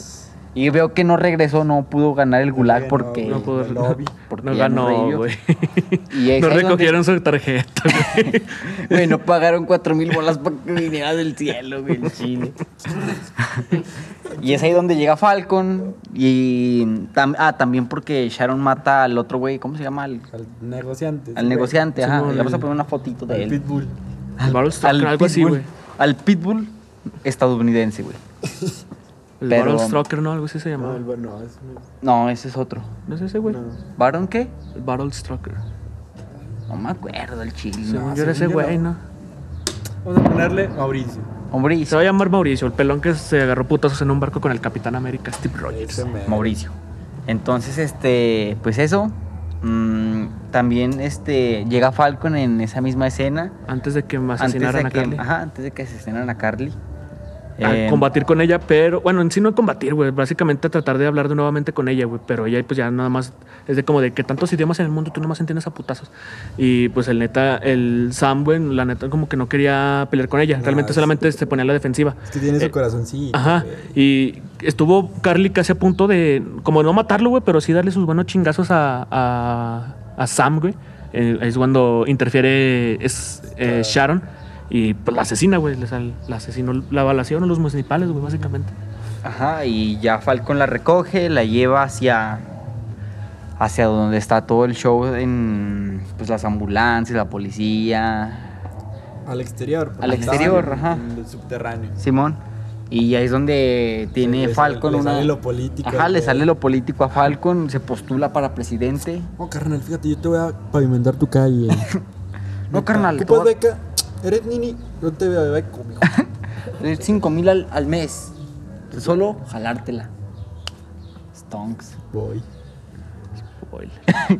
Y veo que no regresó, no pudo ganar el gulag No, porque No pudo. el lobby. Porque no no ganó, güey. No donde- recogieron su tarjeta, güey. Güey, no pagaron cuatro mil bolas para que viniera del cielo, güey, el chile. Y es ahí donde llega Falcon. Y tam- ah, también porque Sharon mata al otro güey, ¿cómo se llama? Al, Al negociante. al negociante, ajá. Y vamos a poner una fotito de Al él. Pitbull. El Battlestalker, algo así, Pitbull- güey. Al Pitbull estadounidense, güey. El Pero- Battlestalker, ¿no? Algo así se No, llamaba. el bueno, es No, ese es otro. ¿No es ese, güey? No. ¿Baron qué? El Battlestalker. No me acuerdo el chile. Según no. yo era ese güey, no. ¿no? Vamos a ponerle Mauricio. Hombre, Se va a llamar Mauricio, el pelón que se agarró putazos en un barco con el Capitán América, Steve Rogers. Mauricio. Entonces, este, pues eso. mm, también este llega Falcon en esa misma escena. Antes de que Antes asesinaran de a que, Carly. ajá, antes de que asesinaran a Carly. A Eh, combatir con ella, pero bueno, en sí no combatir, güey, básicamente a tratar de hablar de nuevamente con ella, güey, pero ella pues ya nada más es de como de que tantos idiomas en el mundo tú nada más entiendes a putazos. Y pues el neta, el Sam, güey, la neta como que no quería pelear con ella, No, realmente solamente se ponía a la defensiva. Es que tiene Eh, su corazoncito. Ajá, y estuvo Carly casi a punto de, como no matarlo, güey, pero sí darle sus buenos chingazos a, a, a Sam, güey. Eh, es cuando interfiere es, eh, Sharon y pues la asesina, güey. La asesinó la balación a los municipales, güey, básicamente. Ajá, y ya Falcon la recoge, la lleva hacia hacia donde está todo el show en pues las ambulancias, la policía, Al exterior. Al exterior, en- ajá. En el subterráneo. Simón. Y ahí es donde tiene le Falcon sale- le una sale lo político Ajá, le sale lo político a Falcon, se postula para presidente. Oh, carnal, fíjate, yo te voy a pavimentar tu calle. No, carnal, ¿Ocupas voy beca? ¿Eres nini? No te veo de beca, mijo. a- 5 mil al, al mes. Solo jalártela. Stonks. Voy. Spoiler.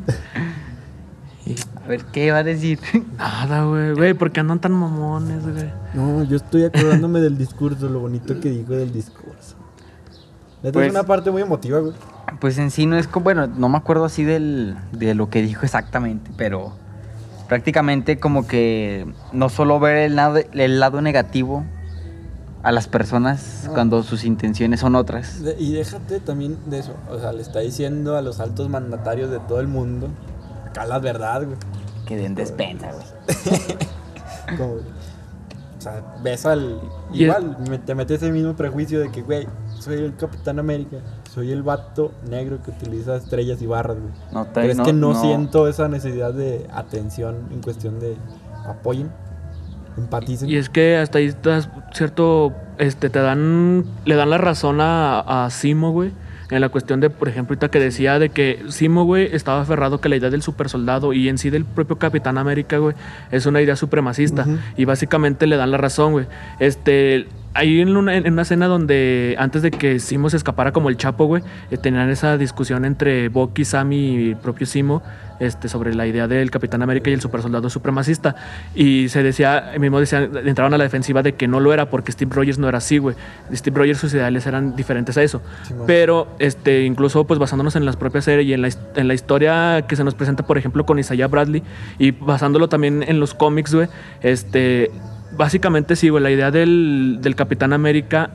A ver, ¿qué va a decir? Nada, güey, güey, ¿por qué andan tan mamones, güey? No, yo estoy acordándome del discurso, lo bonito que dijo del discurso. Neta, Pues- es una parte muy emotiva, güey. Pues en sí no es como, bueno, no me acuerdo así del, de lo que dijo exactamente, pero prácticamente como que no solo ver el lado, el lado negativo a las personas Ah. cuando sus intenciones son otras. De- y déjate también de eso. O sea, le está diciendo a los altos mandatarios de todo el mundo. Acá la verdad, güey. Que den despensa, güey. Como, o sea, ves al. Igual, me- te metes ese mismo prejuicio de que, güey, soy el Capitán América. Soy el vato negro que utiliza estrellas y barras, güey. No te- Pero es no- que no, no- siento esa necesidad de atención en cuestión de apoyen, empaticen. Y es que hasta ahí estás, cierto, este, te dan, le dan la razón a, a Simo, güey, en la cuestión de, por ejemplo, ahorita que decía de que Simo, güey, estaba aferrado que la idea del supersoldado y en sí del propio Capitán América, güey, es una idea supremacista. Y básicamente le dan la razón, güey. Este, ahí en una, en una escena donde antes de que Simo se escapara como el Chapo, güey, eh, tenían esa discusión entre Bucky, Sam y el propio Simo este, sobre la idea del Capitán América y el supersoldado supremacista. Y se decía, mismo decía, entraban a la defensiva de que no lo era porque Steve Rogers no era así, güey. Steve Rogers sus ideales eran diferentes a eso. Pero este, incluso pues basándonos en las propias series y en la, en la historia que se nos presenta, por ejemplo, con Isaiah Bradley y basándolo también en los cómics, güey, este, básicamente sí, güey, la idea del, del Capitán América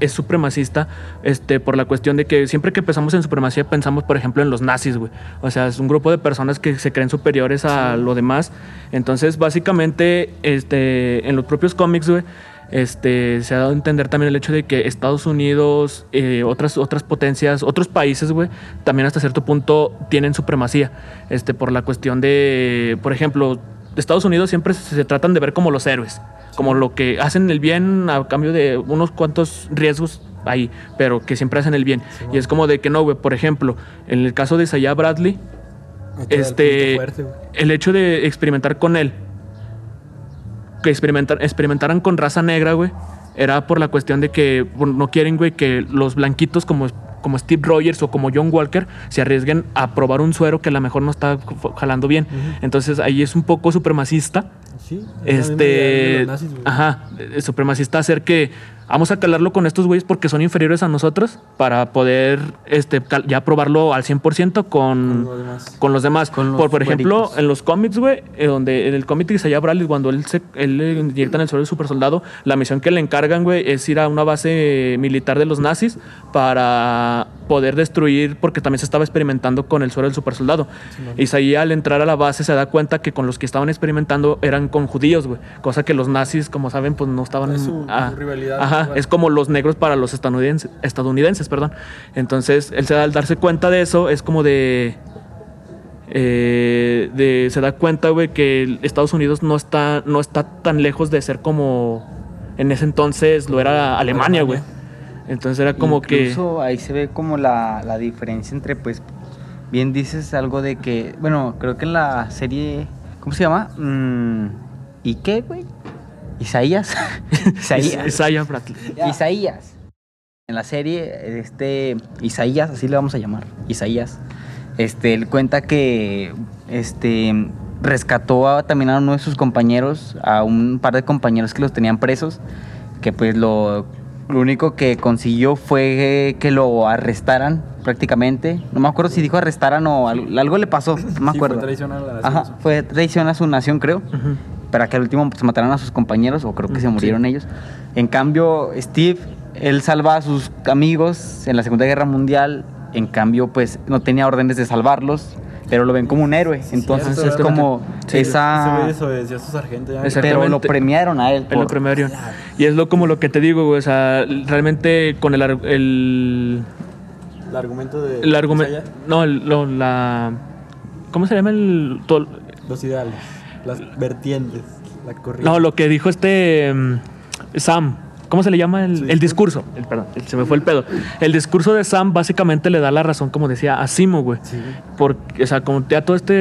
es supremacista este, por la cuestión de que siempre que pensamos en supremacía pensamos, por ejemplo, en los nazis, güey. O sea, es un grupo de personas que se creen superiores a lo demás. Entonces, básicamente, este, en los propios cómics, güey, este, se ha dado a entender también el hecho de que Estados Unidos, eh, otras, otras potencias, otros países, güey, también hasta cierto punto tienen supremacía. Este, por la cuestión de, por ejemplo, Estados Unidos siempre se, se tratan de ver como los héroes, como lo que hacen el bien a cambio de unos cuantos riesgos ahí, pero que siempre hacen el bien. y es como de que no, güey, por ejemplo, en el caso de Isaiah Bradley, el este, fuerte, el hecho de experimentar con él, que experimentar, experimentaran con raza negra, güey, era por la cuestión de que bueno, no quieren, güey, que los blanquitos como, como Steve Rogers o como John Walker se arriesguen a probar un suero que a lo mejor no está jalando bien. Entonces ahí es un poco supremacista Sí, este nazis, ajá supremacista hacer que vamos a calarlo con estos güeyes porque son inferiores a nosotros para poder este ya probarlo al 100% con Con demás. con los demás Con los por, por ejemplo en los cómics güey eh, donde en el cómic de Isaiah Bradley cuando él se él le inyectan el suelo del supersoldado la misión que le encargan güey es ir a una base militar de los nazis para poder destruir porque también se estaba experimentando con el suelo del supersoldado Isaías al entrar a la base se da cuenta que con los que estaban experimentando eran con judíos, güey. Cosa que los nazis, como saben, pues no estaban... Es su- ah, su rivalidad Ajá, Ajá, es como los negros para los estadounidenses, estadounidenses, perdón. Entonces, él se da, al darse cuenta de eso, es como de, eh, de se da cuenta, güey, que Estados Unidos no está, no está tan lejos de ser como en ese entonces lo era Alemania, güey. Entonces era como Incluso ahí se ve como la, la diferencia entre, pues, bien dices algo de que, bueno, creo que en la serie, ¿cómo se llama? Mm, ¿Y qué, güey? Isaías. Isaías. Isaiah Bradley. Isaías. En la serie, este, Isaías, así le vamos a llamar, Isaías, este, él cuenta que, este, rescató a- también a uno de sus compañeros, a un par de compañeros que los tenían presos, que pues lo, lo único que consiguió fue que lo arrestaran prácticamente. No me acuerdo si dijo arrestaran o algo, algo le pasó, no me Sí, fue acuerdo. traición a la nación, Ajá, fue traición a su nación, creo. Para que al último pues, mataran a sus compañeros o creo que se Mm, murieron ellos. En cambio, Steve, él salva a sus amigos en la Segunda Guerra Mundial, en cambio, pues no tenía órdenes de salvarlos, pero lo ven como un héroe. Entonces cierto, es ¿verdad? como Sí, Ese esa... güey desobedeció a su sargento ya. Pero lo premiaron a él. En lo por- premiaron. Y es lo como lo que te digo, güey. O sea, realmente con el, el, El argumento de. el argumento. No, el- lo- la. ¿Cómo se llama el. todo- Los ideales. Las vertientes. La corriente. no, lo que dijo este. mm, Sam. ¿Cómo se le llama? El, ¿Su el discurso. El- perdón, se me fue el pedo. El discurso de Sam básicamente le da la razón, como decía, a Simo, güey. Sí. Porque, o sea, como ya todo este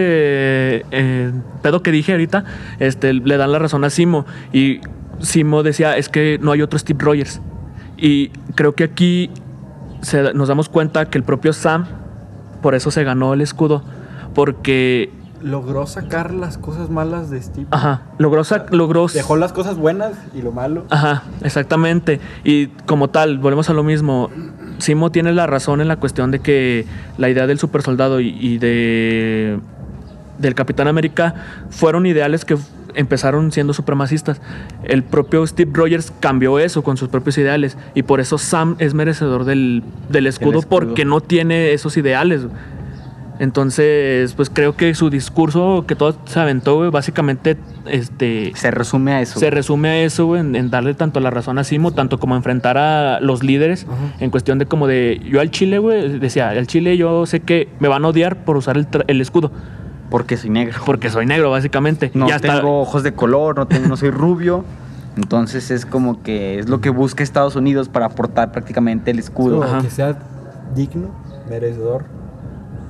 eh, pedo que dije ahorita, este, le dan la razón a Simo. Y Simo decía, es que no hay otro Steve Rogers. Y creo que aquí se- nos damos cuenta que el propio Sam, por eso se ganó el escudo. Porque, Logró sacar las cosas malas de Steve. ajá, logró, sa- logró Dejó las cosas buenas y lo malo. Ajá, exactamente. Y como tal, volvemos a lo mismo. Simo tiene la razón en la cuestión de que la idea del super soldado y, y de del Capitán América fueron ideales que empezaron siendo supremacistas. El propio Steve Rogers cambió eso con sus propios ideales y por eso Sam es merecedor del, del escudo, escudo. porque no tiene esos ideales. Entonces, pues creo que su discurso que todo se aventó, güey, básicamente este, Se resume a eso. se resume a eso, güey, en, en darle tanto la razón a Simo, tanto como enfrentar a los líderes, en cuestión de como de, yo al Chile, güey, decía, al Chile yo sé que me van a odiar por usar el, el escudo, Porque soy negro. porque soy negro, básicamente. No Y hasta- tengo ojos de color, no, tengo, no soy rubio. Entonces es como que es lo que busca Estados Unidos para aportar prácticamente el escudo. Ajá. que sea digno, merecedor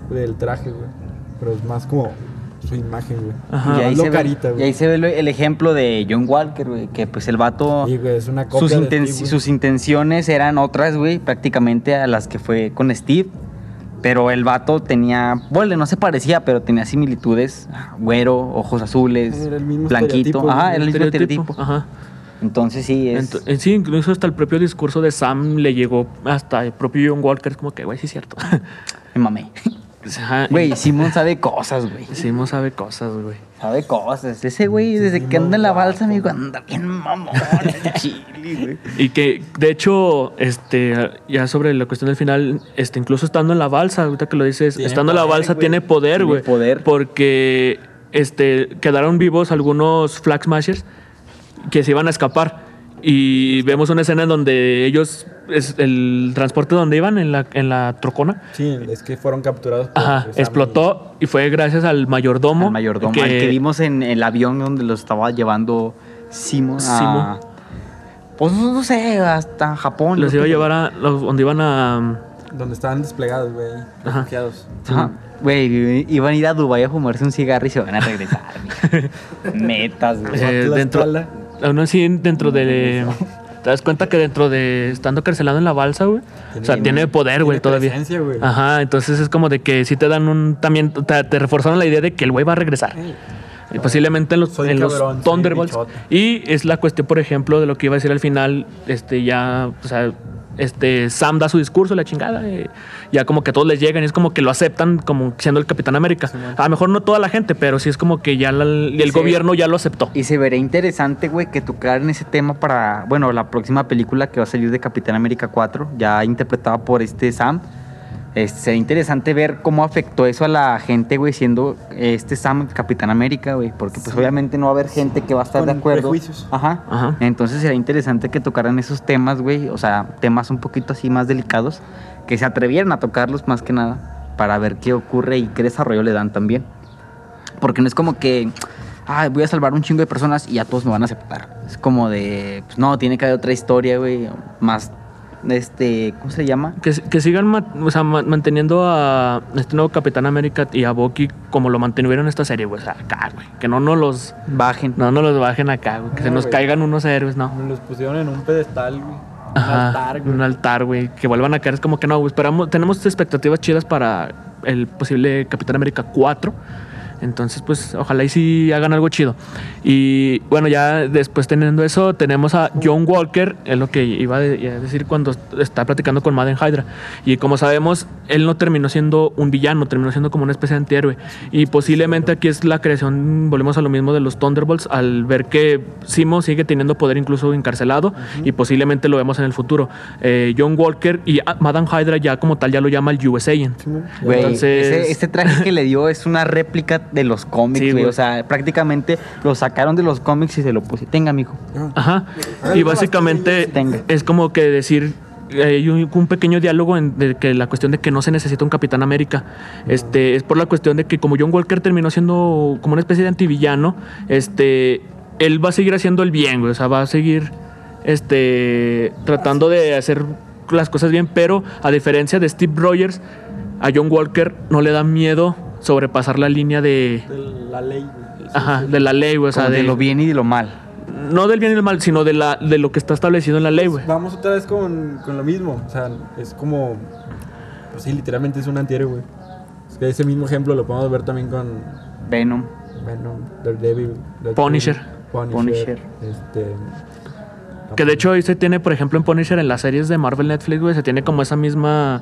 del traje, güey. Pero es más como su imagen, güey. Ajá. Y ahí, se ve, güey. y ahí se ve el ejemplo de John Walker, güey, que pues el vato, Sí, güey, es una copia sus, de inten- Steve, güey. sus intenciones eran otras, güey, prácticamente a las que fue con Steve. Pero el vato tenía, bueno, no se parecía, pero tenía similitudes. Güero, ojos azules, Era el mismo blanquito. Ajá, era el mismo estereotipo. Ajá. Entonces sí, es... Sí, incluso hasta el propio discurso de Sam le llegó hasta el propio John Walker, es como que, güey, sí es cierto. me mamé. Ajá, Güey, Simon sabe cosas, güey. Simo sabe cosas, güey. Sabe cosas. Ese güey, desde que anda en la balsa, amigo, anda bien mamón el chile, güey. Y que, de hecho, este, ya sobre la cuestión del final, este, incluso estando en la balsa, ahorita que lo dices, Tiene estando en la balsa güey. tiene poder, Tiene güey. poder. Porque, este, quedaron vivos algunos flag smashers que se iban a escapar. Y vemos una escena en donde ellos, es el transporte donde iban, en la, en la trocona, Sí, es que fueron capturados. por ajá, explotó y fue gracias al mayordomo. Al mayordomo, al que vimos en el avión donde lo estaba llevando Simon. a- Simo. Pues no sé, hasta Japón. Los iba a que- llevar a, los- donde iban a... Donde estaban desplegados, güey. Ajá. Refugiados. Ajá. Güey, iban a ir a Dubái a fumarse un cigarro y se van a regresar. güey. Metas, güey. Eh, dentro. Aún así, dentro de. ¿Te das cuenta que dentro de estando carcelado en la balsa, güey? O sea, Tiene- poder, güey, todavía. güey. Ajá, entonces es como de que sí te dan un. También te, te reforzaron la idea de que el güey va a regresar. Y posiblemente en los, en los cabrón, Thunderbolts. Y es la cuestión, por ejemplo, de lo que iba a decir al final. Este, ya. O sea, este, Sam da su discurso, la chingada. ya como que todos les llegan y es como que lo aceptan como siendo el Capitán América. A lo mejor no toda la gente, pero sí es como que ya la- el gobierno ya lo aceptó. Y se verá interesante, güey, que tocaran ese tema para, bueno, la próxima película que va a salir de Capitán América 4, ya interpretada por este Sam. Este, sería interesante ver cómo afectó eso a la gente, güey, siendo este Sam Capitán América, güey. Porque pues obviamente no va a haber gente que va a estar de acuerdo. prejuicios. Ajá. Ajá. Entonces sería interesante que tocaran esos temas, güey. O sea, temas un poquito así más delicados. Que se atrevieran a tocarlos más que nada. Para ver qué ocurre y qué desarrollo le dan también. Porque no es como que, ay, voy a salvar un chingo de personas y a todos me van a aceptar. Es como de, pues no, tiene que haber otra historia, güey. Más, este, ¿cómo se llama? Que, que sigan ma- o sea, ma- manteniendo a este nuevo Capitán América y a Bucky como lo mantuvieron en esta serie, güey. O sea, acá, güey. Que no nos los, Bajen. no nos los bajen acá, güey. Que se No, nos caigan unos héroes, no. Me los pusieron en un pedestal, güey. Un Ajá, altar, güey. un altar, güey. Que vuelvan a caer. Es como que no, güey. Esperamos, tenemos expectativas chidas para el posible Capitán América 4. Entonces, pues, ojalá y sí hagan algo chido. Y bueno, ya después teniendo eso, tenemos a John Walker, es lo que iba a de- a decir cuando está platicando con Madden Hydra. Y como sabemos, él no terminó siendo un villano, terminó siendo como una especie de antihéroe. Y posiblemente aquí es la creación, volvemos a lo mismo de los Thunderbolts, al ver que Simo sigue teniendo poder incluso encarcelado y posiblemente lo vemos en el futuro. Eh, John Walker y Madame Hydra ya como tal ya lo llama el US Agent. Entonces- ese, ese traje que le dio es una réplica de los cómics, Sí, güey. O sea, prácticamente lo sacaron de los cómics y se lo puse. Tenga, mijo. Ajá. Y básicamente Tenga. es como que decir hay un, un pequeño diálogo en de que la cuestión de que no se necesita un Capitán América este es por la cuestión de que como John Walker terminó siendo como una especie de antivillano este él va a seguir haciendo el bien güey, o sea va a seguir este tratando de hacer las cosas bien pero a diferencia de Steve Rogers a John Walker no le da miedo sobrepasar la línea de De la ley, güey. ajá, de la ley güey, o sea Como de de lo bien y de lo mal. no del bien y del mal, sino de, la, de lo que está establecido en la ley, güey. Vamos otra vez con, con lo mismo. O sea, es como. Pues sí, literalmente es un antihéroe, güey. Es que ese mismo ejemplo lo podemos ver también con Venom. Venom, Daredevil, Punisher. Punisher. Punisher. Este. Que de hecho ahí se tiene, por ejemplo, en Punisher, en las series de Marvel Netflix, güey, se tiene como esa misma,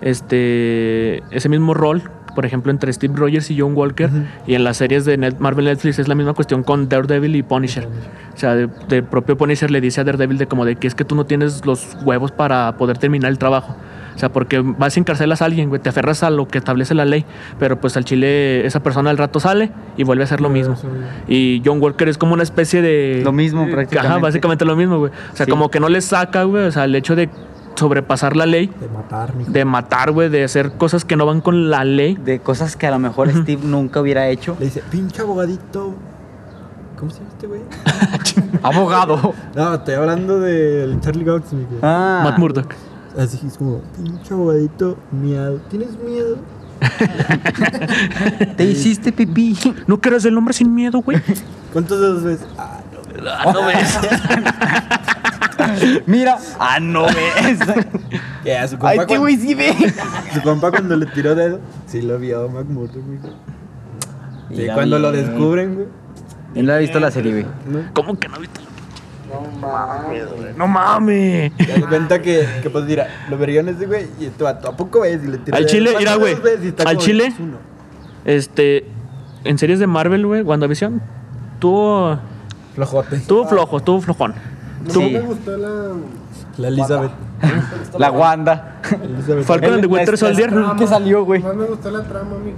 este, ese mismo rol, por ejemplo, entre Steve Rogers y John Walker, y en las series de Net- Marvel Netflix es la misma cuestión con Daredevil y Punisher. O sea, de, de propio Punisher le dice a Daredevil de como de que es que tú no tienes los huevos para poder terminar el trabajo. O sea, porque vas y encarcelas a alguien, güey, te aferras a lo que establece la ley, pero pues al chile esa persona al rato sale y vuelve a hacer lo mismo. Y John Walker es como una especie de... Lo mismo, prácticamente. Ajá, básicamente lo mismo, güey. O sea, Sí. como que no le saca, güey, o sea, el hecho de sobrepasar la ley, De matar, mijo. de matar, güey, de hacer cosas que no van con la ley. De cosas que a lo mejor Steve nunca hubiera hecho. Le dice, pinche abogadito. ¿Cómo se llama este güey? Abogado. No, estoy hablando del Charlie Cox, mijo. Ah. Matt Murdock. Así es como, pinche abogadito, miado. ¿Tienes miedo? Te hiciste pipí. ¿No quieres el nombre sin miedo, güey? ¿Cuántos dedos ves? Ah, no. no ves. Mira. Ah, no ves. ¿Qué? A su Ay, compa, qué cuando, güey sí ve. su compa cuando le tiró dedo, sí lo vio mijo. Sí, Mira cuando lo descubren, güey. Él no ha visto la serie, güey. ¿no? ¿Cómo que no viste? No mames. Te das cuenta que, que pues mira, lo verían ese güey y tú a, ¿a poco ves y le tiras Al chile, ¿Cuántos mira, güey? Y al chile. "Es uno". Este, en series de Marvel, güey, WandaVision, tuvo, Flojote. tuvo flojo, tuvo flojón. No Sí. me gustó la. La Elizabeth. La Wanda. Elizabeth. Falcon and the Winter Soldier. que salió, güey. Más me gustó la trama, mijo.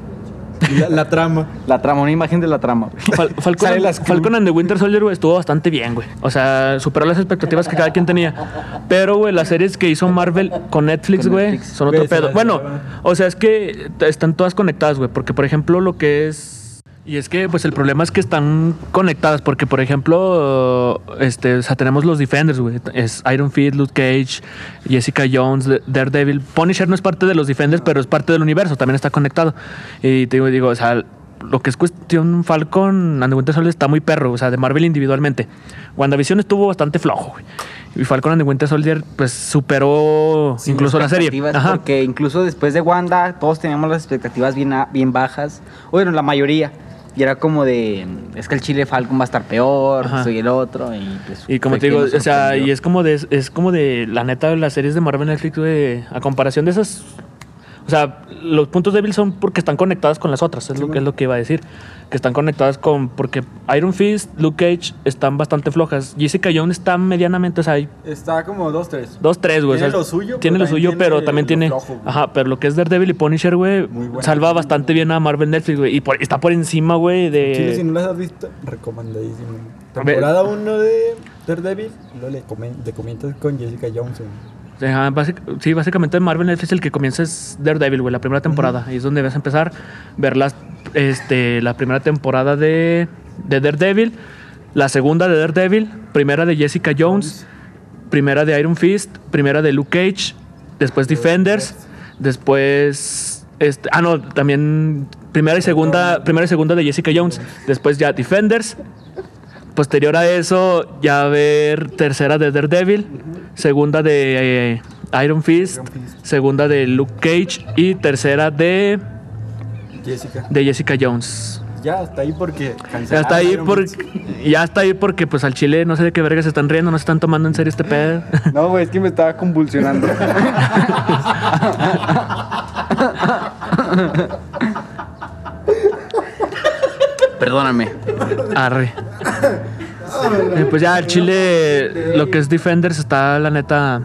La, la trama. La trama, una imagen de la trama. Fal- Falcon, and. Falcon and the Winter Soldier, güey, estuvo bastante bien, güey. O sea, superó las expectativas que cada quien tenía. Pero, güey, las series que hizo Marvel con Netflix, güey, son otro pedo. Bueno, o sea, es que están todas conectadas, güey. Porque, por ejemplo, lo que es. Y es que, pues, el problema es que están conectadas. Porque, por ejemplo, este, o sea, tenemos los Defenders, güey. Es Iron Fist, Luke Cage, Jessica Jones, Daredevil. Punisher no es parte de los Defenders, pero es parte del universo. También está conectado. Y te digo, digo, o sea, lo que es cuestión Falcon and the Winter Soldier está muy perro, o sea, de Marvel individualmente. WandaVision estuvo bastante flojo, güey. Y Falcon and the Winter Soldier, pues, superó incluso la serie. Ajá. Porque incluso después de Wanda, todos teníamos las expectativas bien, bien bajas. Bueno, la mayoría. Y era como de, es que el Chile Falcon va a estar peor, Ajá. soy el otro. Y, pues, Y como te digo, o sea, y es como de, es como de, la neta, las series de Marvel Netflix, güey, a comparación de esas O sea, los puntos débiles son porque están conectadas con las otras, es, lo, que, es lo que iba a decir. Que están conectadas con. Porque Iron Fist, Luke Cage están bastante flojas. Jessica Jones está medianamente. O sea, hay Está como 2-3. dos, tres, güey. Tiene o sea, lo suyo, Tiene lo suyo, pero también lo tiene. flojo, ajá, pero lo que es Daredevil y Punisher, güey, salva bastante bien a Marvel Netflix, güey. Y por- está por encima, güey, de. Chile, si no las has visto, recomendadísimo. Temporada 1 de Daredevil, luego le comen- te comentas con Jessica Jones. güey. Ajá, sí, básicamente Marvel Netflix el que comienza es Daredevil, güey, la primera temporada. Ahí es donde vas a empezar a ver las, este, la primera temporada de, de Daredevil, la segunda de Daredevil, primera de Jessica Jones, primera de Iron Fist, primera de Luke Cage, después Defenders, después... Este, ah, no, también primera y segunda, primera y segunda de Jessica Jones, después ya Defenders, Posterior a eso, ya ver tercera de Daredevil, segunda de eh, Iron Fist, segunda de Luke Cage y tercera de, Jessica. de Jessica Jones. Ya, hasta ahí porque Ya está ahí Iron por, Fist. ya está ahí porque pues al chile no sé de qué verga se están riendo, no se están tomando en serio este pedo. No, güey, es que me estaba convulsionando. Perdóname. Arre. Eh, pues ya al chile lo que es Defenders está la neta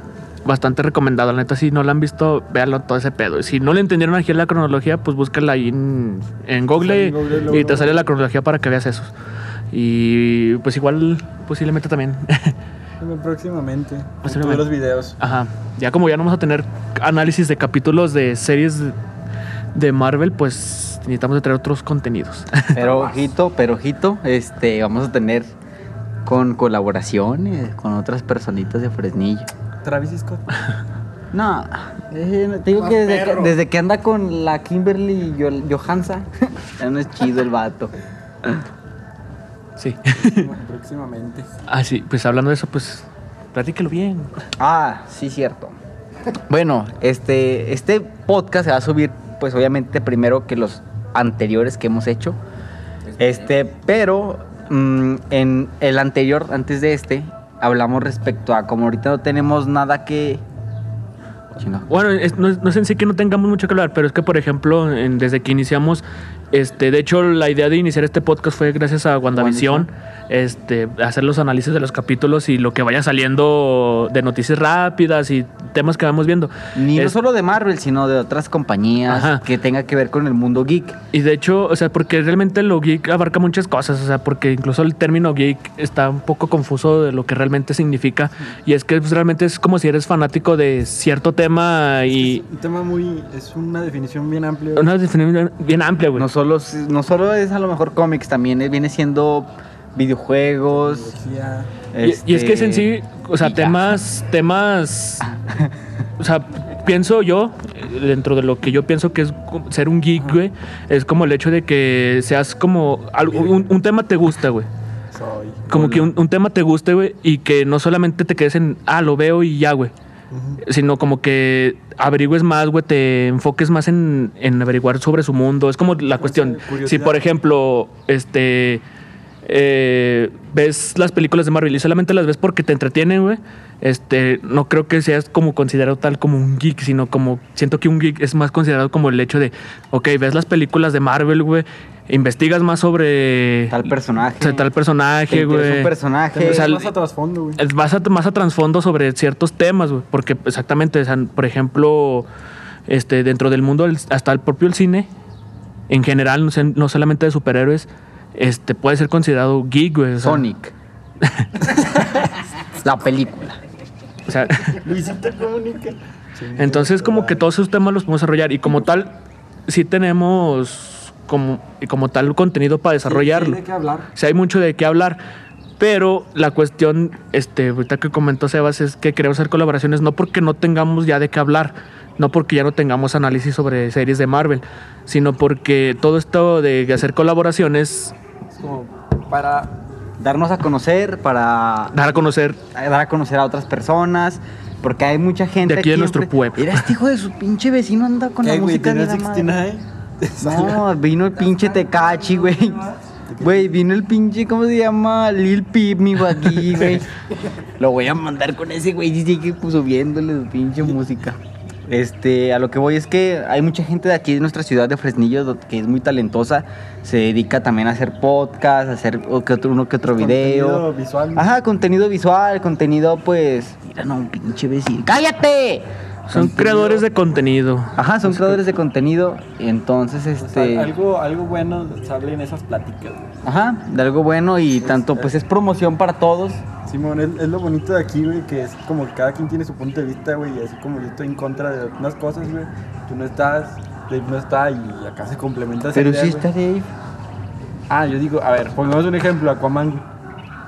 bastante recomendado. La neta, si no la han visto, véanlo todo ese pedo. Y Si no le entendieron aquí la cronología, pues búscala ahí en, en Google, en Google, luego, y te sale la cronología para que veas esos. Y pues igual, posiblemente también. Próximamente. Todos los videos. Ajá. Ya como ya no vamos a tener análisis de capítulos de series de- de Marvel, pues necesitamos de traer otros contenidos. Pero ojito, pero ojito, este, vamos a tener con colaboraciones con otras personitas de Fresnillo. Travis Scott. No, eh, te digo Más que desde, que desde que anda con la Kimberly Yo- Johansa, ya no es chido el vato. sí. Próximamente. Ah, sí. Pues hablando de eso, pues platíquelo bien. Ah, sí, cierto. Bueno, este, este podcast se va a subir, pues obviamente primero que los anteriores que hemos hecho. Este, pero mm, en el anterior, antes de este, hablamos respecto a como ahorita no tenemos nada que. Bueno, es- no, no es sí que no tengamos mucho que hablar, pero es que, por ejemplo, desde que iniciamos, este, de hecho, la idea de iniciar este podcast fue gracias a WandaVision, este, hacer los análisis de los capítulos y lo que vaya saliendo de noticias rápidas y temas que vamos viendo. Ni no solo de Marvel, sino de otras compañías Ajá. que tenga que ver con el mundo geek. Y de hecho, o sea, porque realmente lo geek abarca muchas cosas, o sea, porque incluso el término geek está un poco confuso de lo que realmente significa. Y es que pues, realmente es como si eres fanático de cierto tema y Es un tema muy. Es una definición bien amplia. una definición bien amplia, güey. No solo, no solo es a lo mejor cómics, también viene siendo videojuegos. Y, y es que es en sí, este, o sea, ya. temas, temas, o sea, pienso yo, dentro de lo que yo pienso que es ser un geek, güey, es como el hecho de que seas como, algo- un, un tema te gusta, güey. Soy. Como que un, un tema te guste, güey, y que no solamente te quedes en, ah, lo veo y ya, güey. Sino como que averigües más, güey, te enfoques más en, en averiguar sobre su mundo. Es como la cuestión. Si, por ejemplo, este. eh, ves las películas de Marvel y solamente las ves porque te entretienen, güey. Este, no creo que seas como considerado tal como un geek, sino como siento que un geek es más considerado como el hecho de, ok, ves las películas de Marvel, güey, investigas más sobre Tal personaje. o sea, tal personaje, güey. un personaje. O sea, más a trasfondo, güey. Es- Vas a, más a trasfondo sobre ciertos temas, güey. Porque exactamente, o sea, por ejemplo, este, dentro del mundo, hasta el propio el cine, en general, no, sé- no solamente de superhéroes, este, puede ser considerado geek, güey. o sea, Sonic. la película. O sea, Luisito comunica. entonces como que todos esos temas los podemos desarrollar y como tal, sí tenemos como, y como tal contenido para desarrollarlo. Tiene que hablar. O sea, hay mucho de qué hablar. Pero la cuestión, este, ahorita que comentó Sebas, es que queremos hacer colaboraciones no porque no tengamos ya de qué hablar, no porque ya no tengamos análisis sobre series de Marvel, sino porque todo esto de hacer colaboraciones, Es como para. Darnos a conocer para dar a conocer dar a conocer a otras personas. Porque hay mucha gente De aquí de nuestro pueblo. Mira, este hijo de su pinche vecino anda con la ¿Qué, música de ¿Tenía la madre. 69? No, vino el pinche Tecachi, güey. Güey, vino el pinche, ¿cómo se llama? Lil Peep, mi güey, aquí, güey. Lo voy a mandar con ese güey y sigue pues, subiéndole su pinche música. Este, a lo que voy es que hay mucha gente de aquí de nuestra ciudad de Fresnillo que es muy talentosa, se dedica también a hacer podcast, a hacer o que otro, uno que otro video. Contenido visual. Ajá, contenido visual, contenido pues, mira, no, un pinche vecino. ¡Cállate! Son Contenido- creadores de contenido. Ajá, son creadores de contenido, y entonces O sea, este algo, algo bueno sale en esas pláticas. güey. Ajá, de algo bueno y tanto pues es promoción para todos. Simón, es, es lo bonito de aquí, güey, que es como que cada quien tiene su punto de vista, güey, y así como yo estoy en contra de algunas cosas, güey, tú no estás, Dave no está, y acá se complementa Pero idea, sí está Dave. Ah, yo digo, a ver, pongamos un ejemplo, Aquaman, güey.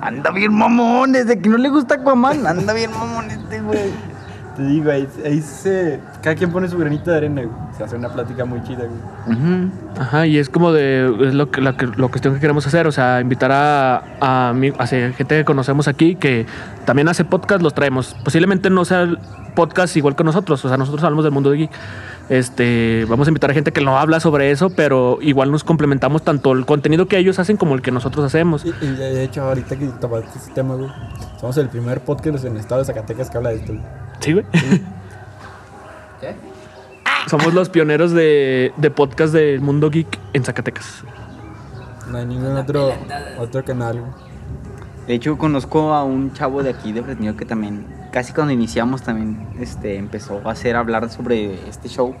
Anda bien mamón, desde que no le gusta Aquaman, anda bien mamón este güey. Te digo, ahí, ahí se... Cada quien pone su granito de arena, güey. Se hace una plática muy chida, güey. Ajá, y es como de es lo que la, que- la cuestión que queremos hacer, o sea, invitar a, a, gente que conocemos aquí que también hace podcast, los traemos. Posiblemente no sea el podcast igual que nosotros, o sea, nosotros hablamos del mundo de geek. Este, vamos a invitar a gente que no habla sobre eso, pero igual nos complementamos tanto el contenido que ellos hacen como el que nosotros hacemos. Y, y de hecho, ahorita que tomaste ese tema, güey, somos el primer podcast en el estado de Zacatecas que habla de esto, güey. Sí, güey. ¿Qué? Somos los pioneros de, de podcast del mundo geek en Zacatecas. No hay ningún otro, otro canal, güey. De hecho, conozco a un chavo de aquí de Fresnillo que también, casi cuando iniciamos, también este, empezó a hacer hablar sobre este show.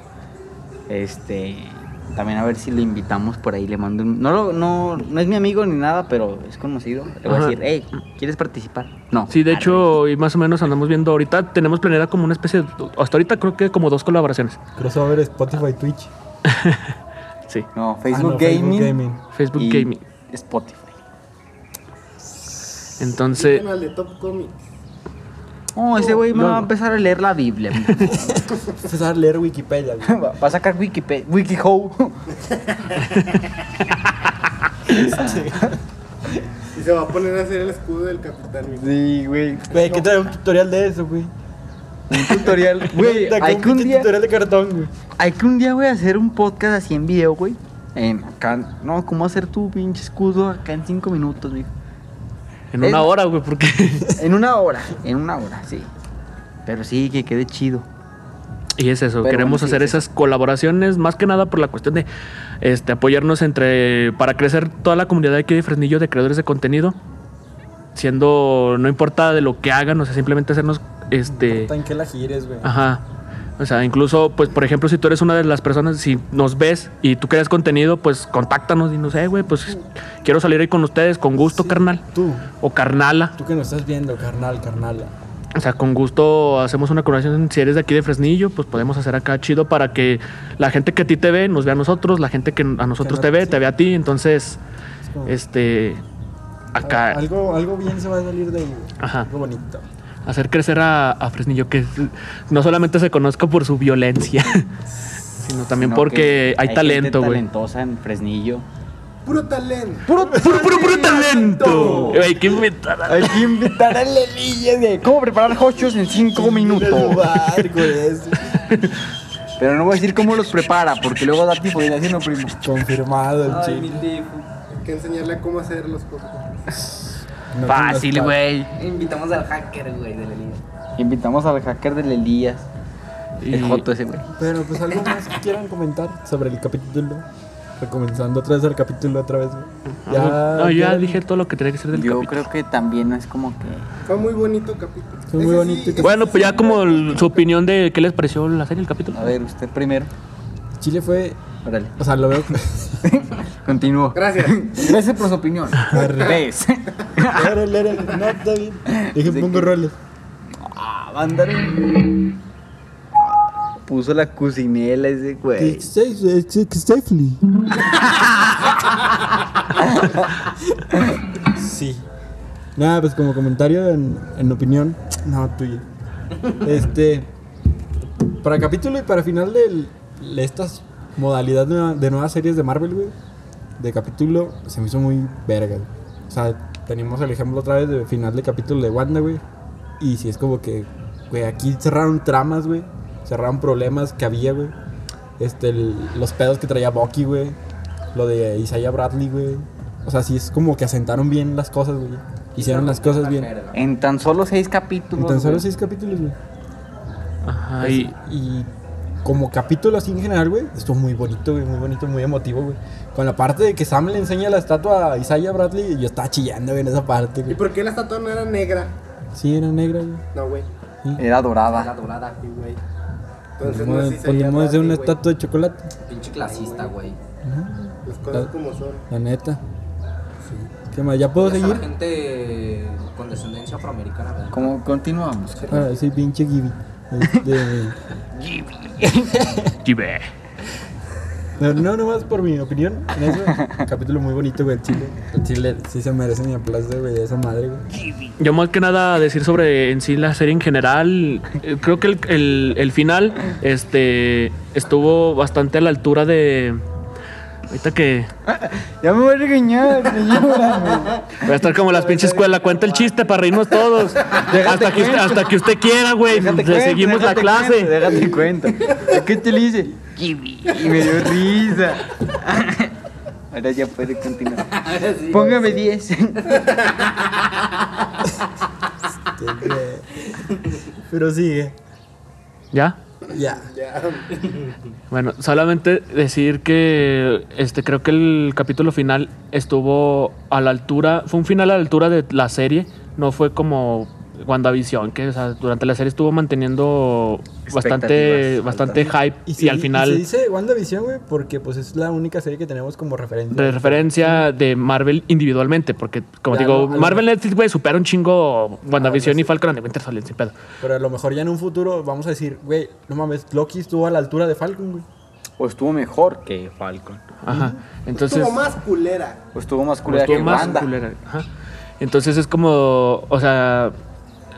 Este, también a ver si le invitamos por ahí, le mando un... No, lo- no, no es mi amigo ni nada, pero es conocido. Le voy Ajá. a decir, hey, ¿quieres participar? No. Sí, de Arre. hecho, y más o menos andamos viendo ahorita, tenemos planeada como una especie de... Hasta ahorita creo que como dos colaboraciones. Crossover, Spotify, Twitch. Sí, No, Ah, Facebook, no, Gaming, Facebook y Gaming. Spotify. Entonces, canal de Top Comic. Oh, ese güey me no. va a empezar a leer la Biblia. Empezar a leer Wikipedia, güey. va a sacar Wikipedia, WikiHow. Y se va a poner a hacer el escudo del capitán. güey. Sí, güey. Güey, hay que traer un tutorial de eso, güey. Un tutorial. Güey, Saca hay un que un pinche día... tutorial de cartón, güey. Hay que un día, güey, hacer un podcast así en video, güey. En acá, no, cómo hacer tu pinche escudo acá en cinco minutos, güey. En una hora, güey, porque... En una hora, en una hora, sí. Pero sí, que quede chido. Y es eso, Pero queremos bueno, sí, hacer sí. esas colaboraciones, más que nada por la cuestión de este, apoyarnos entre, para crecer toda la comunidad aquí de Fresnillo de creadores de contenido, siendo, no importa de lo que hagan, o sea, simplemente hacernos, este, Importa en qué la gires, güey. ajá, o sea, incluso, pues, por ejemplo, si tú eres una de las personas, si nos ves y tú creas contenido, pues, contáctanos y no sé, güey, pues, quiero salir ahí con ustedes, con gusto, Sí, carnal, Tú, o carnala. tú que nos estás viendo, carnal, carnala. O sea, con gusto hacemos una colaboración. Si eres de aquí de Fresnillo, pues podemos hacer acá chido para que la gente que a ti te ve nos vea a nosotros, la gente que a nosotros no- te ve, sí. te ve a ti. Entonces, Es este, acá, Algo, algo bien se va a salir de ahí. Ajá. Algo bonito. Hacer crecer a, a Fresnillo, que no solamente se conozca por su violencia, sino también Sino porque que hay, gente talento, güey. talentosa en Fresnillo. Puro talento. ¡Puro, ¡Puro, puro, puro talento! Hay que inventar. Hay que invitar a Lelilla de cómo preparar hochos en cinco minutos. Pero no voy a decir cómo los prepara, porque luego da tipo de haciendo primo. Confirmado el Ay, mi Difu. Hay que enseñarle a cómo hacer los cosas. No Fácil, güey. Invitamos al hacker, güey, de la liga. Invitamos al hacker del Elías. Y- El joto ese, güey. Pero pues algo más que quieran comentar sobre el capítulo. Recomenzando otra vez el capítulo otra vez, güey. Ah, no, ya dije todo lo que tenía que ser del Yo capítulo. creo que también no es como que. Fue muy bonito capítulo. Fue muy Ese bonito sí, Bueno, pues ya como el- su opinión de qué les pareció la serie, el capítulo. A ver, usted primero. Chile fue. O sea, lo veo. Continúo. Gracias. Gracias por su opinión. Ves. Lere, lere, no, está bien. Dije, Sí, pongo que- roles. Ah, mandaron. Puso la cocinela ese güey. Safely. Sí. Nada, pues como comentario en, en opinión, no tuyo. Este, para capítulo y para final de estas modalidades nueva- de nuevas series de Marvel, güey, de capítulo se me hizo muy verga. güey. O sea, tenemos el ejemplo otra vez de final de capítulo de Wanda, güey. Y si es como que, güey, aquí cerraron tramas, güey. Cerraron problemas que había, güey. Este, el- los pedos que traía Bucky, güey. Lo de Isaiah Bradley, güey. O sea, sí es como que asentaron bien las cosas, güey. Hicieron las cosas bien. En tan solo seis capítulos. En tan solo güey. seis capítulos, güey. Ajá, y, Y como capítulo así en general, güey, estuvo muy bonito, güey, muy bonito, muy emotivo, güey. Con la parte de que Sam le enseña la estatua a Isaiah Bradley, yo estaba chillando, güey, en esa parte, ¿Y güey. por qué la estatua no era negra? Sí, era negra, güey. No, güey. Era La dorada. dorada. Sí, güey. Entonces no sé si podemos hacer una estatua de chocolate, Pinche clasista, güey. Las cosas como son. la neta. ¿Qué más? ¿Ya puedo Hasta seguir? la gente con descendencia afroamericana, ¿verdad? ¿Cómo continuamos? Ah, soy pinche Gibby. Este, no, no, nomás por mi opinión. En eso, capítulo muy bonito, güey, el Chile. El Chile sí se merece mi aplauso, güey, esa madre, güey. Yo más que nada decir sobre en sí la serie en general, eh, creo que el, el- el final este, estuvo bastante a la altura de... Ahorita que Ya me voy a regañar, voy a estar como las pinches escuelas, cuenta el chiste para reírnos todos. Hasta que, usted, hasta que usted quiera, güey. Déjate Le seguimos la clase. cuento, déjate cuenta. ¿Qué te le hice? Y me dio risa. Ahora ya puede continuar. Póngame 10. Este, güey. Pero sigue. ¿Ya? Ya. Bueno, solamente decir que este creo que el capítulo final estuvo a la altura, fue un final a la altura de la serie, no fue como WandaVision, que o sea, durante la serie estuvo manteniendo bastante bastante hype y, al final se dice WandaVision, güey, porque pues es la única serie que tenemos como referencia. de referencia de Marvel individualmente, porque como Claro, digo, Marvel mejor- Netflix, güey, supera un chingo WandaVision sí. y Falcon and the Winter Soldier, sin pedo. Pero a lo mejor ya en un futuro vamos a decir, güey, no mames, Loki estuvo a la altura de Falcon, güey. O estuvo mejor que Falcon. Ajá. Entonces Estuvo más culera. O estuvo más Pues culera estuvo que más Wanda. culera. Ajá. Entonces es como, o sea,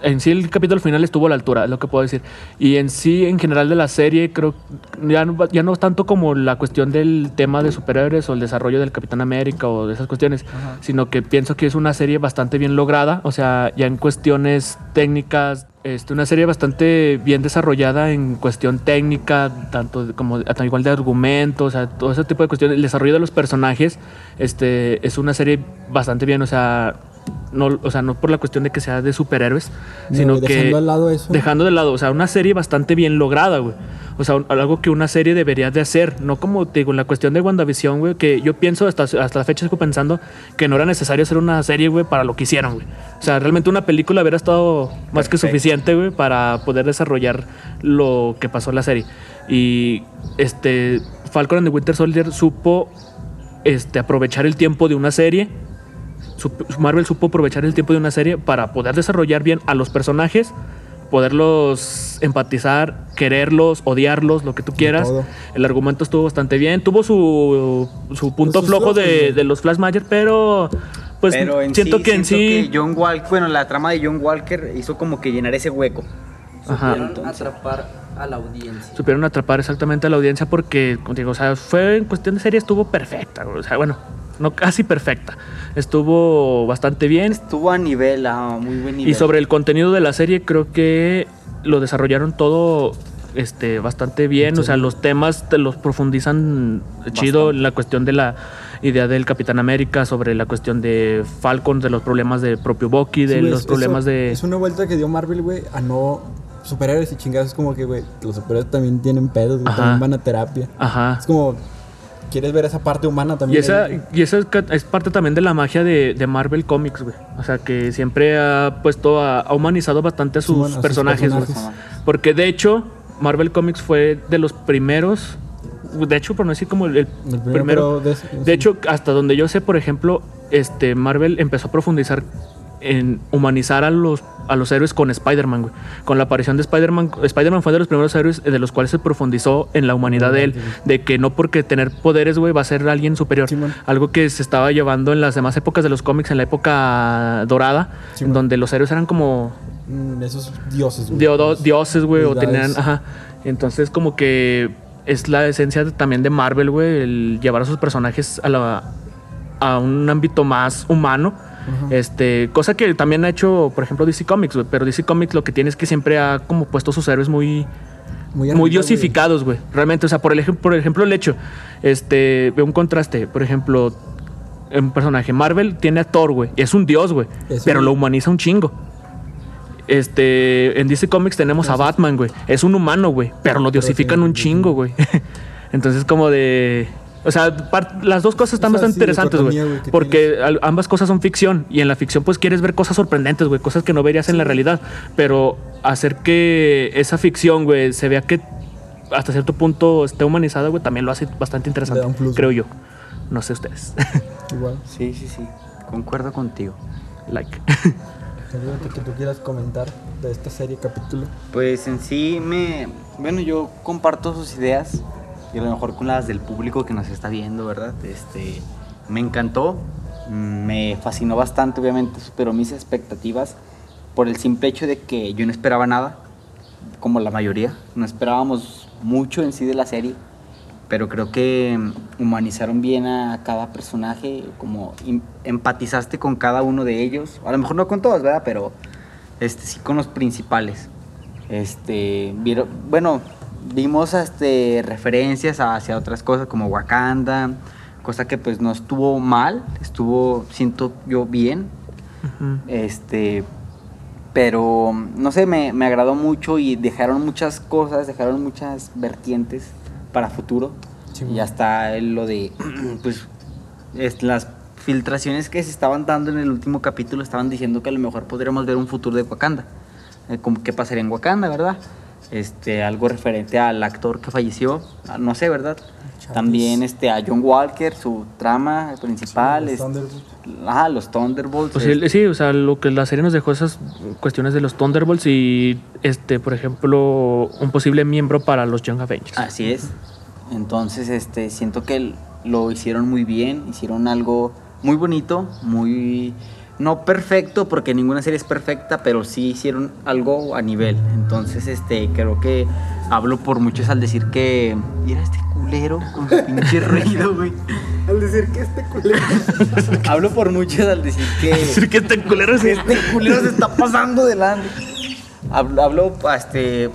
en sí el capítulo final estuvo a la altura, es lo que puedo decir. Y en sí, en general de la serie, creo ya no, ya no tanto como la cuestión del tema de superhéroes o el desarrollo del Capitán América o de esas cuestiones, sino que pienso que es una serie bastante bien lograda, o sea, ya en cuestiones técnicas, este, una serie bastante bien desarrollada en cuestión técnica, tanto como igual de argumentos, o sea, todo ese tipo de cuestiones, el desarrollo de los personajes, este, es una serie bastante bien, o sea, no, o sea, no por la cuestión de que sea de superhéroes, No, sino güey, que dejando al lado eso. dejando de lado, o sea, una serie bastante bien lograda, güey. O sea, un- algo que una serie debería de hacer, no como te digo, en la cuestión de WandaVision, güey, que yo pienso hasta, hasta la fecha sigo pensando que no era necesario hacer una serie, güey, para lo que hicieron, güey. O sea, realmente una película hubiera estado más que suficiente, güey, para poder desarrollar lo que pasó en la serie. Y este Falcon and the Winter Soldier supo este, aprovechar el tiempo de una serie. Marvel supo aprovechar el tiempo de una serie para poder desarrollar bien a los personajes, poderlos empatizar, quererlos, odiarlos, lo que tú quieras. El argumento estuvo bastante bien. Tuvo su, su punto flojo de, güey. de los Flash Mayer, pero pues Pero en siento sí, que en sí... que John Walker, bueno, la trama de John Walker hizo como que llenar ese hueco. Ajá. Supieron atrapar a la audiencia. supieron atrapar exactamente a la audiencia porque, digo, o sea, fue en cuestión de serie estuvo perfecta, o sea, bueno, no casi perfecta, estuvo bastante bien Estuvo a nivel, a muy buen nivel. y sobre el contenido de la serie creo que lo desarrollaron todo este bastante bien, o sea, los temas te los profundizan chido en la cuestión de la idea del Capitán América, sobre la cuestión de Falcon, de los problemas de propio Bucky, de Sí, los es- problemas eso- de Es una vuelta que dio Marvel, güey, a no superhéroes y chingados. Es como que, güey, los superhéroes también tienen pedos, güey, también van a terapia. Ajá. Es como, ¿quieres ver esa parte humana Y también? esa, ahí? y esa es, parte también de la magia de, de Marvel Comics, güey. O sea, que siempre ha puesto, a, ha humanizado bastante a sus, sus personajes, güey. personajes. Porque de hecho, Marvel Comics fue de los primeros, de hecho, por no decir como el, primero, de- De sí. hecho, hasta donde yo sé, por ejemplo, este Marvel empezó a profundizar en humanizar a los, a los héroes con Spider-Man, güey. Con la aparición de Spider-Man, Spider-Man fue de los primeros héroes de los cuales se profundizó en la humanidad de él. De que no porque tener poderes, güey, va a ser alguien superior. Algo que se estaba llevando en las demás épocas de los cómics, en la época dorada, donde los héroes eran como Mm, esos dioses, güey. dio- dioses, güey, o tenían, ajá. Entonces como que es la esencia también de Marvel, güey, el llevar a sus personajes a la a un ámbito más humano. Este, cosa que también ha hecho, por ejemplo, DC Comics, güey, pero DC Comics lo que tiene es que siempre ha como puesto sus héroes muy Muy, muy diosificados, güey. Realmente, o sea, por el, por ejemplo, el hecho, este, veo un contraste. Por ejemplo, un personaje Marvel tiene a Thor, güey, y es un dios, güey, pero un- lo humaniza un chingo. este, en DC Comics tenemos a Batman, güey. Es un humano, güey, pero lo diosifican un chingo, güey. Entonces, como de. O sea, las dos cosas están O sea, bastante sí, interesantes, güey. Porque al- ambas cosas son ficción. Y en la ficción, pues quieres ver cosas sorprendentes, güey. Cosas que no verías en la realidad. Pero hacer que esa ficción, güey, se vea que hasta cierto punto esté humanizada, güey, también lo hace bastante interesante. Le da un plus, creo yo. No sé ustedes. Igual. Sí, sí, sí. Concuerdo contigo. like. Algo que tú quieras comentar de esta serie capítulo. Pues en sí me... Bueno, yo comparto sus ideas y a lo mejor con las del público que nos está viendo, ¿verdad? Este, me encantó, me fascinó bastante, obviamente, superó mis expectativas por el simple hecho de que yo no esperaba nada, como la mayoría, no esperábamos mucho en sí de la serie, pero creo que humanizaron bien a cada personaje, como em- empatizaste con cada uno de ellos, a lo mejor no con todos, ¿verdad? Pero este, sí con los principales. Este, vieron, bueno, vimos este, referencias hacia otras cosas como Wakanda, cosa que pues no estuvo mal, estuvo, siento yo, bien. Ujú. Este, pero no sé, me, me agradó mucho y dejaron muchas cosas, dejaron muchas vertientes para futuro. Sí, y hasta lo de, pues, es- las filtraciones que se estaban dando en el último capítulo estaban diciendo que a lo mejor podríamos ver un futuro de Wakanda. Eh, como qué pasaría en Wakanda, ¿verdad? Este, algo referente al actor que falleció, ah, no sé, ¿verdad? También este, a John Walker, su trama principal. los es- Thunderbolts. Ajá, los Thunderbolts. Pues sí, este, sí, o sea, lo que la serie nos dejó esas cuestiones de los Thunderbolts y, este, por ejemplo, un posible miembro para los Young Avengers. Así es. Entonces, este, siento que lo hicieron muy bien, hicieron algo muy bonito, muy no perfecto, porque ninguna serie es perfecta, pero sí hicieron algo a nivel. Entonces, este, creo que hablo por muchos al decir que mira este culero con su pinche ruido, güey. Al decir que este culero. Hablo por muchos al decir que decir que este culero es este culero se está pasando delante. Hablo, hablo este,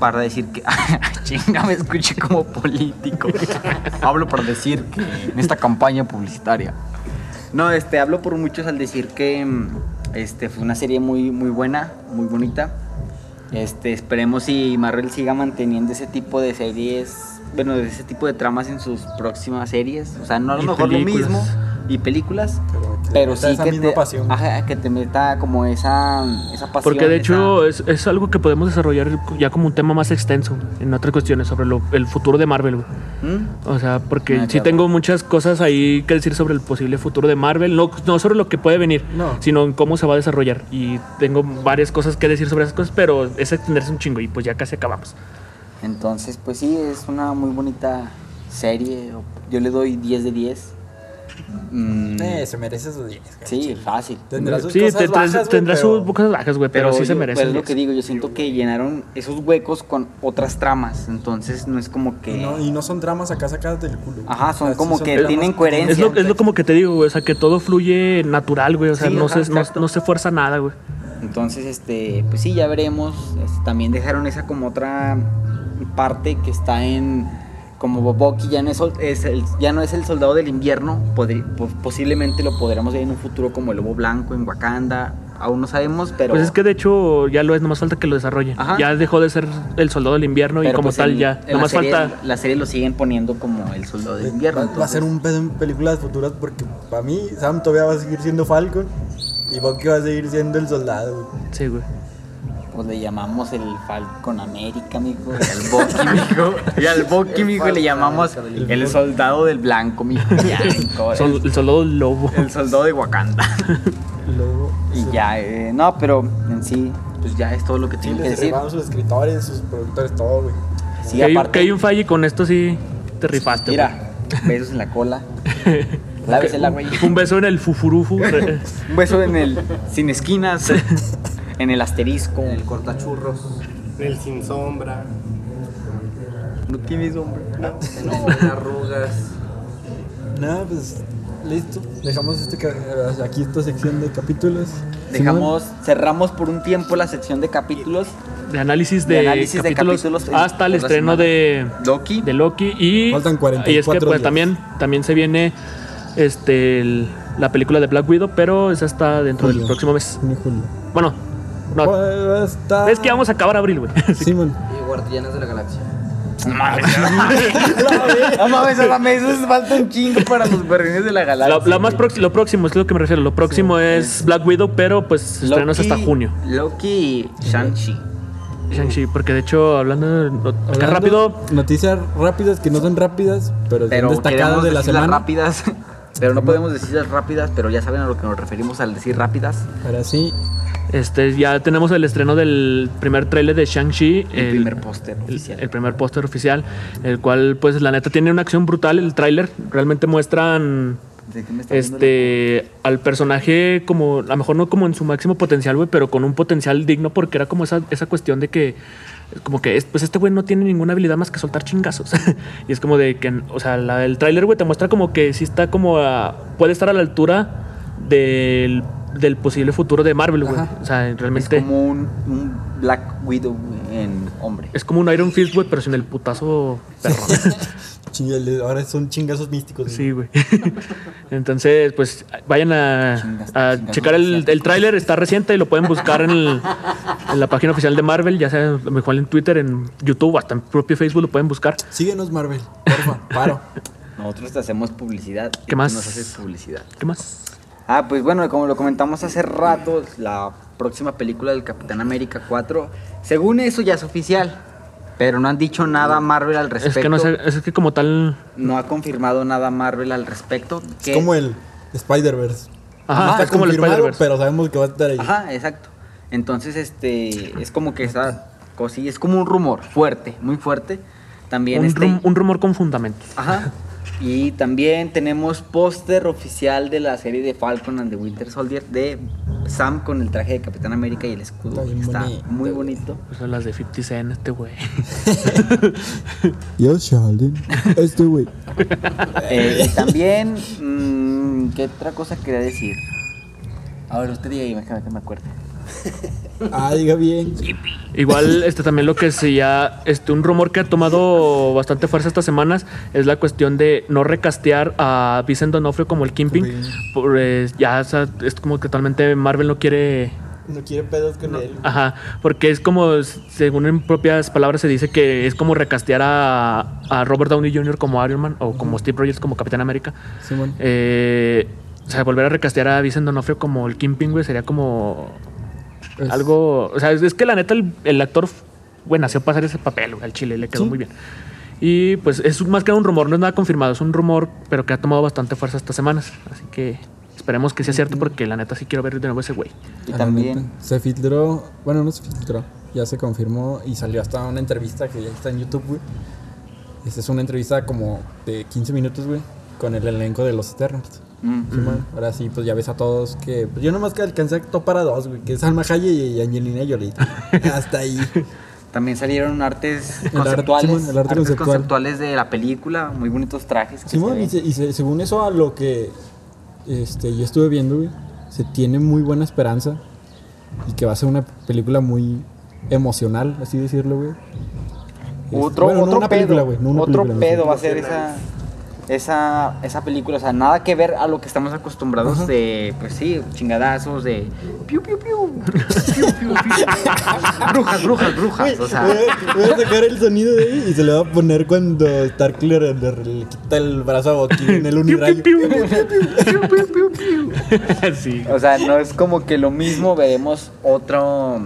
para decir que. Chinga, me escuché como político. hablo para decir que en esta campaña publicitaria. No, este, hablo por muchos al decir que mm, este, fue una serie muy, muy buena, muy bonita. Este, esperemos si Marvel siga manteniendo ese tipo de series, bueno, ese tipo de tramas en sus próximas series. O sea, no a lo Y mejor películas. lo mismo y películas, Pero sí esa que misma te, pasión. ajá, que te meta como esa, esa pasión. Porque de hecho esa- es, es algo que podemos desarrollar ya como un tema más extenso en otras cuestiones sobre lo- el futuro de Marvel. ¿Mm? O sea, porque Ah, sí claro. tengo muchas cosas ahí que decir sobre el posible futuro de Marvel. No, no sobre lo que puede venir, No. sino en cómo se va a desarrollar. Y tengo varias cosas que decir sobre esas cosas, pero es extenderse un chingo y pues ya casi acabamos. Entonces, pues sí, es una muy bonita serie. Yo le doy 10 de 10. Mm, Eh, se merece sus 10. sí, fácil. Tendrá sus Sí, cosas bajas, güey, tendrá pero- sus cosas bajas, güey, pero, sí se merece. pero es lo que digo, yo siento que llenaron esos huecos con otras tramas. Entonces no es como que. Y no, y no son dramas acá sacadas del culo. Ajá, son O sea, sí como que tienen coherencia. Es lo, es lo como que te digo, güey. O sea, que todo fluye natural, güey. O sea, Sí, no, ajá, se, no se fuerza nada, güey. Entonces, este, pues sí, ya veremos. Este, también dejaron esa como otra parte que está en como Boboki ya no es, es el, ya no es el soldado del invierno, podri- posiblemente lo podremos ver en un futuro como el lobo blanco en Wakanda, aún no sabemos, pero Pues es que de hecho ya lo es, nomás falta que lo desarrollen. Ajá. Ya dejó de ser el soldado del invierno y como pues, tal en- ya. en la Nomás serie, falta. la serie lo siguen poniendo como el soldado del invierno. Va, va a ser un pedo en películas futuras porque para mí Sam todavía va a seguir siendo Falcon y Bucky va a seguir siendo el soldado. Sí, güey. Pues le llamamos el Falcon América, mijo. Y al Bucky, mijo. Y al Bucky, mijo, le llamamos el soldado del blanco, mijo. Ya, Sol- el soldado del lobo. el soldado de Wakanda. Y luego Y ya, eh, no, pero en sí, pues ya es todo lo que sí, tengo que decir. sus escritores, sus productores, todo, güey. Sí, que, hay, aparte, que hay un fallo y con esto sí te rifaste. güey. mira, besos en la cola. Lávesela, güey. Un beso en el fufurufu. Un beso en el sin esquinas, en el asterisco. El cortachurros. El sin sombra. No tienes hombre. No. Se nos ven arrugas. Nada, pues listo. Dejamos este, ca- aquí esta sección de capítulos. Dejamos, cerramos por un tiempo la sección de capítulos. de análisis de, De análisis de capítulos, en- hasta el estreno de, Loki. de Loki y Faltan 44 y es que pues días. también también se viene este el- la película de Black Widow pero esa está dentro del próximo mes julio. bueno No, es que vamos a acabar abril, güey. Simón. Y Guardianes de la Galaxia. No mames, no mames, no mames, eso es falta un chingo para los guardianes de la galaxia. La, la más lo próximo, es lo que me refiero. Lo próximo es Black Widow, pero pues estrenos hasta junio. Loki y Shang-Chi. Shang-Chi, porque de hecho, hablando, acá Hablando- rápido, Noticias rápidas que no son rápidas, pero, Pero son destacadas de la semana. rápidas. Pero no podemos decirlas rápidas, pero ya saben a lo que nos referimos al decir rápidas. Ahora sí, este, ya tenemos el estreno del primer tráiler de Shang-Chi. El, primer póster oficial. El, primer póster oficial, el cual, pues, la neta tiene una acción brutal. El tráiler realmente muestran ¿De qué me está viendo este al personaje como, a lo mejor no como en su máximo potencial, güey, pero con un potencial digno, porque era como esa, esa cuestión de que, como que, es- pues este güey no tiene ninguna habilidad más que soltar chingazos. y es como de que, o sea, la- el tráiler, güey, te muestra como que sí está como, a- puede estar a la altura del, del posible futuro de Marvel, güey. O sea, Es realmente... como un, un Black Widow en hombre. Es como un Iron Fist, güey, pero sin el putazo perro. chingale, ahora son chingazos místicos. güey. sí, güey. Entonces, pues vayan a, checar el, el tráiler, está reciente y lo pueden buscar en, el- en la página oficial de Marvel, ya sea mejor en Twitter, en YouTube, hasta en propio Facebook lo pueden buscar. Síguenos, Marvel. Porfa, paro. Nosotros te hacemos publicidad. y ¿Qué más? Nos haces publicidad. ¿Qué más? Ah, pues bueno, como lo comentamos hace rato, la próxima película del Capitán América 4, según eso ya es oficial, pero no han dicho nada Marvel al respecto. Es que no sé, es que como tal... No ha confirmado nada Marvel al respecto. Es como el Spider-Verse. Ajá, No está como el Spider-Verse. Pero sabemos que va a estar ahí. Ajá, exacto. Entonces, este, es como que esa cosilla, es como un rumor fuerte, muy fuerte. También Un, este, rum- un rumor con fundamentos. Ajá. Y también tenemos póster oficial de la serie de Falcon and the Winter Soldier de Sam con el traje de Capitán América y el escudo. Está bien Está bonito, muy bonito. Pues son las de 50 Cent, este güey. Yo, Sheldon. Este güey. Eh, y también, mm, ¿qué otra cosa quería decir? A ver, usted diga y me, que me acuerde. Ah, diga bien. Igual, este también lo que sí ya, este, un rumor que ha tomado bastante fuerza estas semanas es la cuestión de no recastear a Vincent D'Onofrio como el Kingpin. Sí. Pues ya o sea, es como que totalmente Marvel no quiere. No quiere pedos con él. Ajá, porque es como, según en propias palabras se dice que es como recastear a, a Robert Downey Jr. como Iron Man o como Steve Rogers como Capitán América. Simón. Eh, o sea, volver a recastear a Vincent D'Onofrio como el Kingpin, güey, sería como Es- algo, o sea, es, es que la neta el, el actor, güey, nació para hacer ese papel, güey, al chile, le quedó Sí. muy bien. Y pues es más que un rumor, no es nada confirmado, es un rumor, pero que ha tomado bastante fuerza estas semanas. Así que esperemos que sea cierto porque la neta sí quiero ver de nuevo ese güey. Y A la también, Se filtró, bueno, no se filtró, ya se confirmó y salió hasta una entrevista que ya está en YouTube, güey. Esta es una entrevista como de 15 minutos, güey, con el elenco de los Eternals. Mm, Simón, Ahora sí, pues ya ves a todos que. pues, yo nomás que alcancé a topar a dos, güey, que es Salma Hayek y Angelina Jolie. Hasta ahí. también salieron artes El arte- conceptuales, Simón, el arte artes conceptual. conceptuales de la película, muy bonitos trajes. que Simón, se y, ven. se- y se- según eso, a lo que este, yo estuve viendo, güey, se tiene muy buena esperanza y que va a ser una película muy emocional, así decirlo, güey. Otro, bueno, no otro una pedo, película, güey, no una otro película, pedo no va a ser esa, esa, esa película. O sea, nada que ver a lo que estamos acostumbrados de, pues sí, chingadazos, de piu, piu, piu, piu, piu, piu. brujas, brujas, brujas. O sea, Voy a, voy a sacar el sonido de ahí y se le va a poner cuando Stark le, le- le quita el brazo a Bucky en el unirayo. sí. o sea, no es como que lo mismo, veremos otro,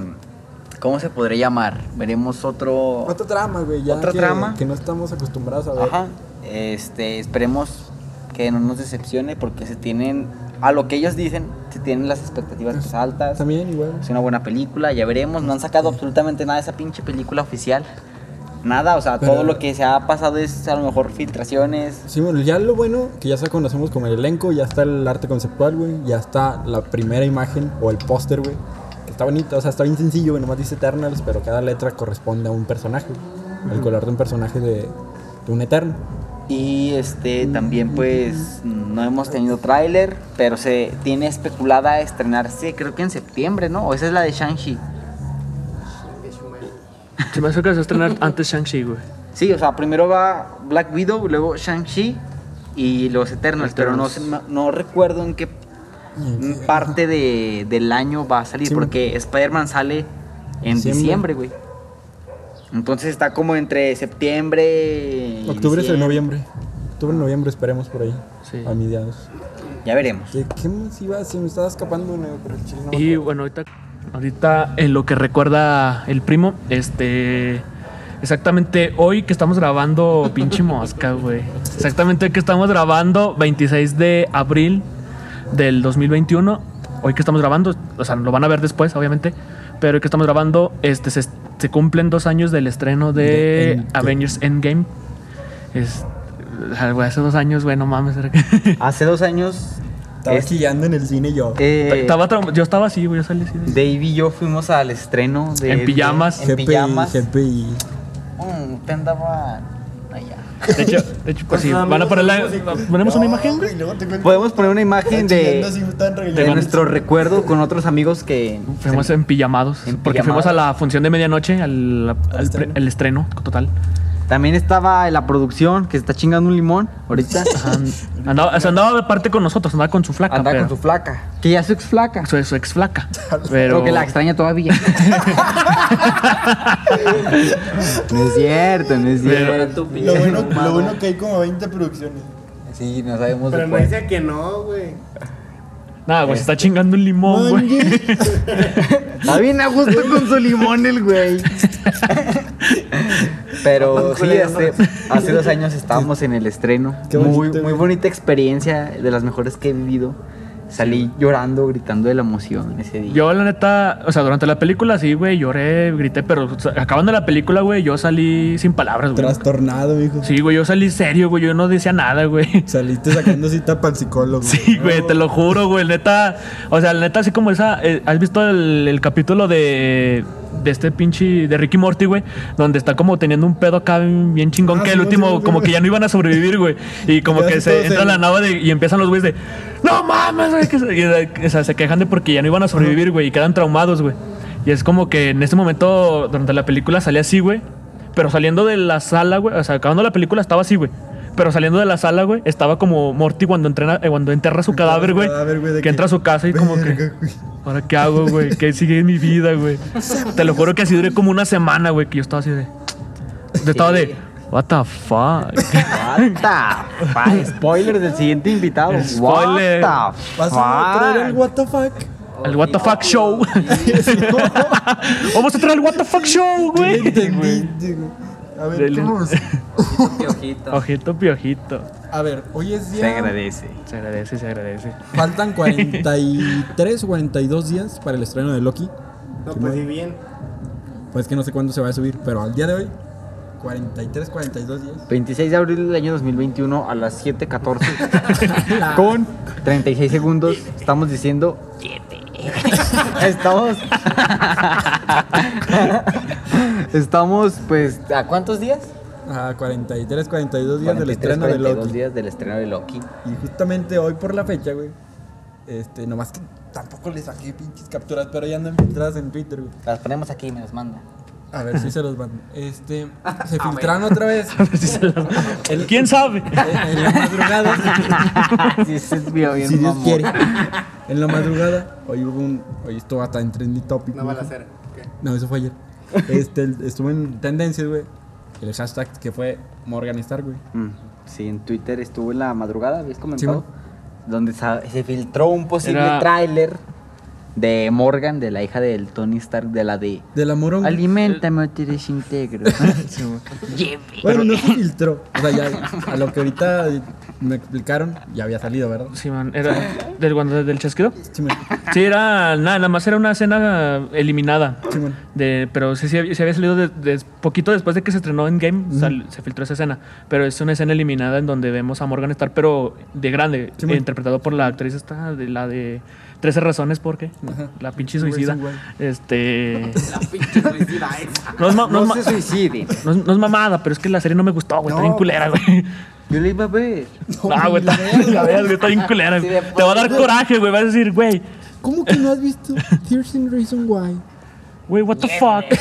¿cómo se podría llamar? Veremos otro... Otra trama, güey, ya Otra que, trama. que no estamos acostumbrados a ver. Ajá. Este, esperemos que no nos decepcione porque se tienen, a lo que ellos dicen, se tienen las expectativas más altas. También igual. Es una buena película, ya veremos. No han sacado absolutamente nada de esa pinche película oficial. Nada, o sea, Pero- todo lo que se ha pasado es a lo mejor filtraciones. Sí, bueno, ya lo bueno que ya se conocemos como el elenco, ya está el arte conceptual, güey, ya está la primera imagen o el póster, güey, está bonito, o sea, está bien sencillo, güey, nomás dice Eternals, pero cada letra corresponde a un personaje, el color de un personaje de, de un Eterno. Y este también pues no hemos tenido tráiler, pero se tiene especulada estrenarse creo que en septiembre, ¿no? O esa es la de Shang-Chi. Se me hace que se va a estrenar antes Shang-Chi, güey. Sí, o sea, primero va Black Widow, luego Shang-Chi y los Eternals, pero no, no, recuerdo en qué parte de, del año va a salir, Sí. porque Spider-Man sale en diciembre, güey. Entonces está como entre septiembre y Octubre es el noviembre. Octubre, noviembre esperemos por ahí. Sí. A mediados. Ya veremos. ¿Qué, qué más iba? Se me estaba escapando, Neo, pero el chile no Y bueno, ahorita, ahorita en lo que recuerda el primo, este. Exactamente hoy que estamos grabando, pinche mosca, güey. Exactamente hoy que estamos grabando, 26 de abril del 2021. Hoy que estamos grabando, o sea, lo van a ver después, obviamente. Pero hoy que estamos grabando, este, se, se cumplen dos años del estreno De de Endgame. Avengers Endgame. Es, hace dos años, güey, no mames. Hace dos años, Estaba es- chillando en el cine yo. eh, estaba yo estaba así, güey, yo salí así. Dave y yo fuimos al estreno de... En pijamas. En pijamas. GPI. Mm, usted andaba allá. De hecho, de hecho pues sí, van a poner la, ponemos una imagen, güey. Podemos poner una imagen de, de nuestro recuerdo con otros amigos que... Fuimos en pijamados. En porque fuimos a la función de medianoche, al, al estreno. pre- el estreno total. También estaba la producción que se está chingando un limón ahorita. Ajá, andaba, o sea, andaba de parte con nosotros, andaba con su flaca. Anda pero- con su flaca. Que ya es su ex flaca. su, su ex flaca. Pero Pero que la extraña todavía. no es cierto, no es cierto. Lo bueno, lo bueno que hay como 20 producciones. Sí, no sabemos Pero de no cuál. dice que no, güey. Nada, güey, se está chingando un limón, güey. Está bien a gusto con su limón el güey. Pero sí, este, hace dos años estábamos en el estreno. Qué muy, bonito, muy bonita experiencia, de las mejores que he vivido. Salí llorando, gritando de la emoción ese día. Yo, la neta, o sea, durante la película sí, güey, lloré, grité, pero o sea, acabando la película, güey, yo salí sin palabras, güey. Trastornado, hijo. Sí, güey, yo salí serio, güey, yo no decía nada, güey. Saliste sacando cita para el psicólogo. Sí, güey, te lo juro, güey. Neta, o sea, neta, así como esa. eh, ¿Has visto el, el capítulo de. De este pinche. De Ricky Morty, güey. Donde está como teniendo un pedo acá bien chingón. Ah, que el último, como que ya no iban a sobrevivir, güey. Y como Ya que se entra en- la nave de- y empiezan los güeyes de. ¡No mames, güey! que se- y, o sea, se quejan de porque ya no iban a sobrevivir, güey. Y quedan traumados, güey. Y es como que en ese momento, durante la película, salía así, güey. Pero saliendo de la sala, güey. O sea, acabando la película estaba así, güey. Pero saliendo de la sala, güey, estaba como Morty cuando, entrena, eh, cuando enterra su cadáver, güey. de Que que, entra a su casa y como que. "Verga, güey". ¿Ahora qué hago, güey? ¿Qué sigue en mi vida, güey? Te lo juro que así duré como una semana, güey, que yo estaba así de. Yo estaba de. What the fuck? What the fuck? Spoiler del siguiente invitado. Spoiler. What the ¿Vas a traer el fuck? what the fuck? El What the fuck show. Vamos a traer el What the fuck show, güey. A ver, Del- ¿cómo? Piojito. Ojito, piojito. A ver, hoy es día. Se agradece. Se agradece, se agradece. Faltan 43 o 42 días para el estreno de Loki. No, pues muy- sí, bien. Pues que no sé cuándo se va a subir, pero al día de hoy, 43, 42 días. 26 de abril del año 2021 a las 7:14 con 36 segundos estamos diciendo 7. Estamos Estamos pues ¿a cuántos días? A 43, 42 días del 43, estreno de 42 Loki. días del estreno de Loki. Y justamente hoy por la fecha, güey. Este, nomás que tampoco le saqué pinches capturas, pero ya andan filtradas en Twitter, güey. Las ponemos aquí y me las manda. A ver si se los van. Este, se filtraron otra vez. El- ¿Quién sabe? En, en la madrugada. Sí, se bien si Dios mamón. quiere. En la madrugada, hoy hubo un. Hoy estuvo hasta en Trendy Topic. No va a güey. hacer. ¿Qué? No, eso fue ayer. Este, estuvo en tendencias, güey. El hashtag que fue Morgan Star, güey. Mm, Sí, en Twitter estuvo en la madrugada, ¿habías comentado? Sí, donde sa- se filtró un posible Era- tráiler de Morgan, de la hija del Tony Stark, de la de De la Morón. Aliméntame o te desintegro. Lleve. Bueno, no se filtró. O sea, ya a lo que ahorita me explicaron, ya había salido, ¿verdad? Sí, man. Era del, cuando- del chasquido. Simón. Sí, era nada, nada más era una escena eliminada. Simón. De, pero sí, sí, había- sí había salido de, de- poquito después de que se estrenó en Game, sal- se filtró esa escena. Pero es una escena eliminada en donde vemos a Morgan Star, pero de grande, Sí, man. interpretado por la actriz esta, de la de 13 razones por qué. Ajá. La pinche suicida. Este. La pinche suicida esa. No es, ma- no No es se ma- suiciden. no es- no es mamada, pero es que la serie no me gustó, güey. Está bien culera, güey. Yo le iba a ver. No, güey, está, la veas, güey, está bien culera. Sí, de Te va a dar coraje, güey. Vas a decir, güey, ¿Cómo que no has visto Thirteen Reason Why? güey, what the fuck.